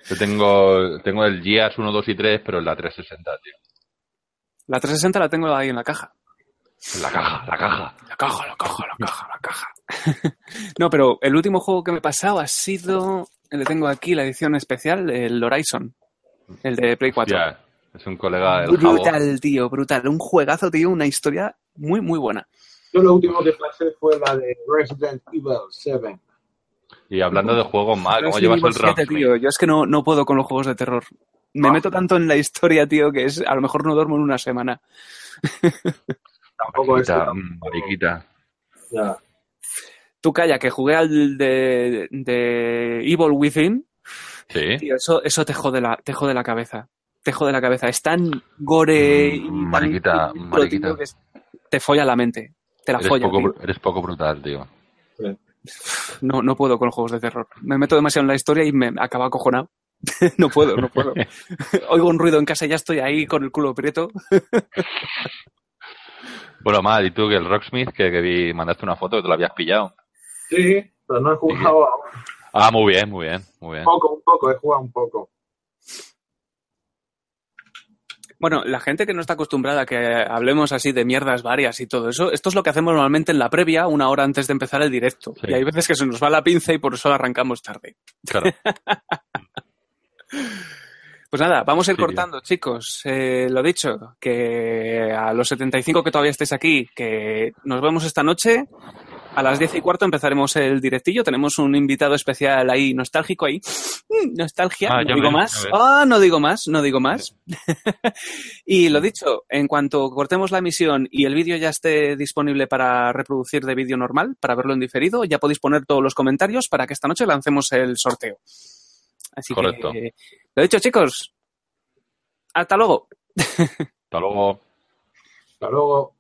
Yo tengo, tengo el Gears 1, 2 y 3, pero en la 360, tío. La 360 la tengo ahí en la caja. En la caja, la caja. La caja, la caja, la caja, la caja. no, pero el último juego que me he pasado ha sido, le tengo aquí la edición especial, el Horizon, el de Play 4. Hostia, es un colega del Jabo. brutal, tío, brutal. Un juegazo, tío, una historia muy, muy buena. Yo lo último que pasé fue la de Resident Evil 7. Y hablando de juegos mal, ¿cómo llevas el Evil 7, Rocksmith? tío. Yo es que no, no puedo con los juegos de terror. Me Ah. meto tanto en la historia, tío, que es a lo mejor no duermo en una semana. Tampoco es. Mariquita, mm, mariquita. Ya. Tú calla, que jugué al de, de Evil Within. Sí. Tío, eso, eso te jode la, te jode la cabeza. Te jode la cabeza. Es tan gore y Mm, tan mariquita, tío, mariquita. que es- te folla la mente. Te la Eres folla. poco, tío. eres poco brutal, tío. No, no puedo con los juegos de terror. Me meto demasiado en la historia y me acaba acojonado. no puedo, no puedo. Oigo un ruido en casa y ya estoy ahí con el culo prieto. Bueno, mal, y tú que el Rocksmith, que, que vi, mandaste una foto que te lo habías pillado. Sí, pero no he jugado aún. Ah, muy bien, muy bien, muy bien. Un poco, un poco, he jugado un poco. Bueno, la gente que no está acostumbrada a que hablemos así de mierdas varias y todo eso, esto es lo que hacemos normalmente en la previa, una hora antes de empezar el directo. Sí. Y hay veces que se nos va la pinza y por eso arrancamos tarde. Claro. Pues nada, vamos a ir Sí, cortando, chicos. Eh, lo dicho, que a los 75 que todavía estéis aquí, que nos vemos esta noche. A las 10 y cuarto empezaremos el directillo. Tenemos un invitado especial ahí, nostálgico ahí. Mm, Nostalgia, Ah, no ya digo ves, más. Ah, no digo más, no digo más. y lo dicho, en cuanto cortemos la emisión y el vídeo ya esté disponible para reproducir de vídeo normal, para verlo en diferido, ya podéis poner todos los comentarios para que esta noche lancemos el sorteo. Así Correcto. que, lo dicho, chicos. Hasta luego. Hasta luego. Hasta luego.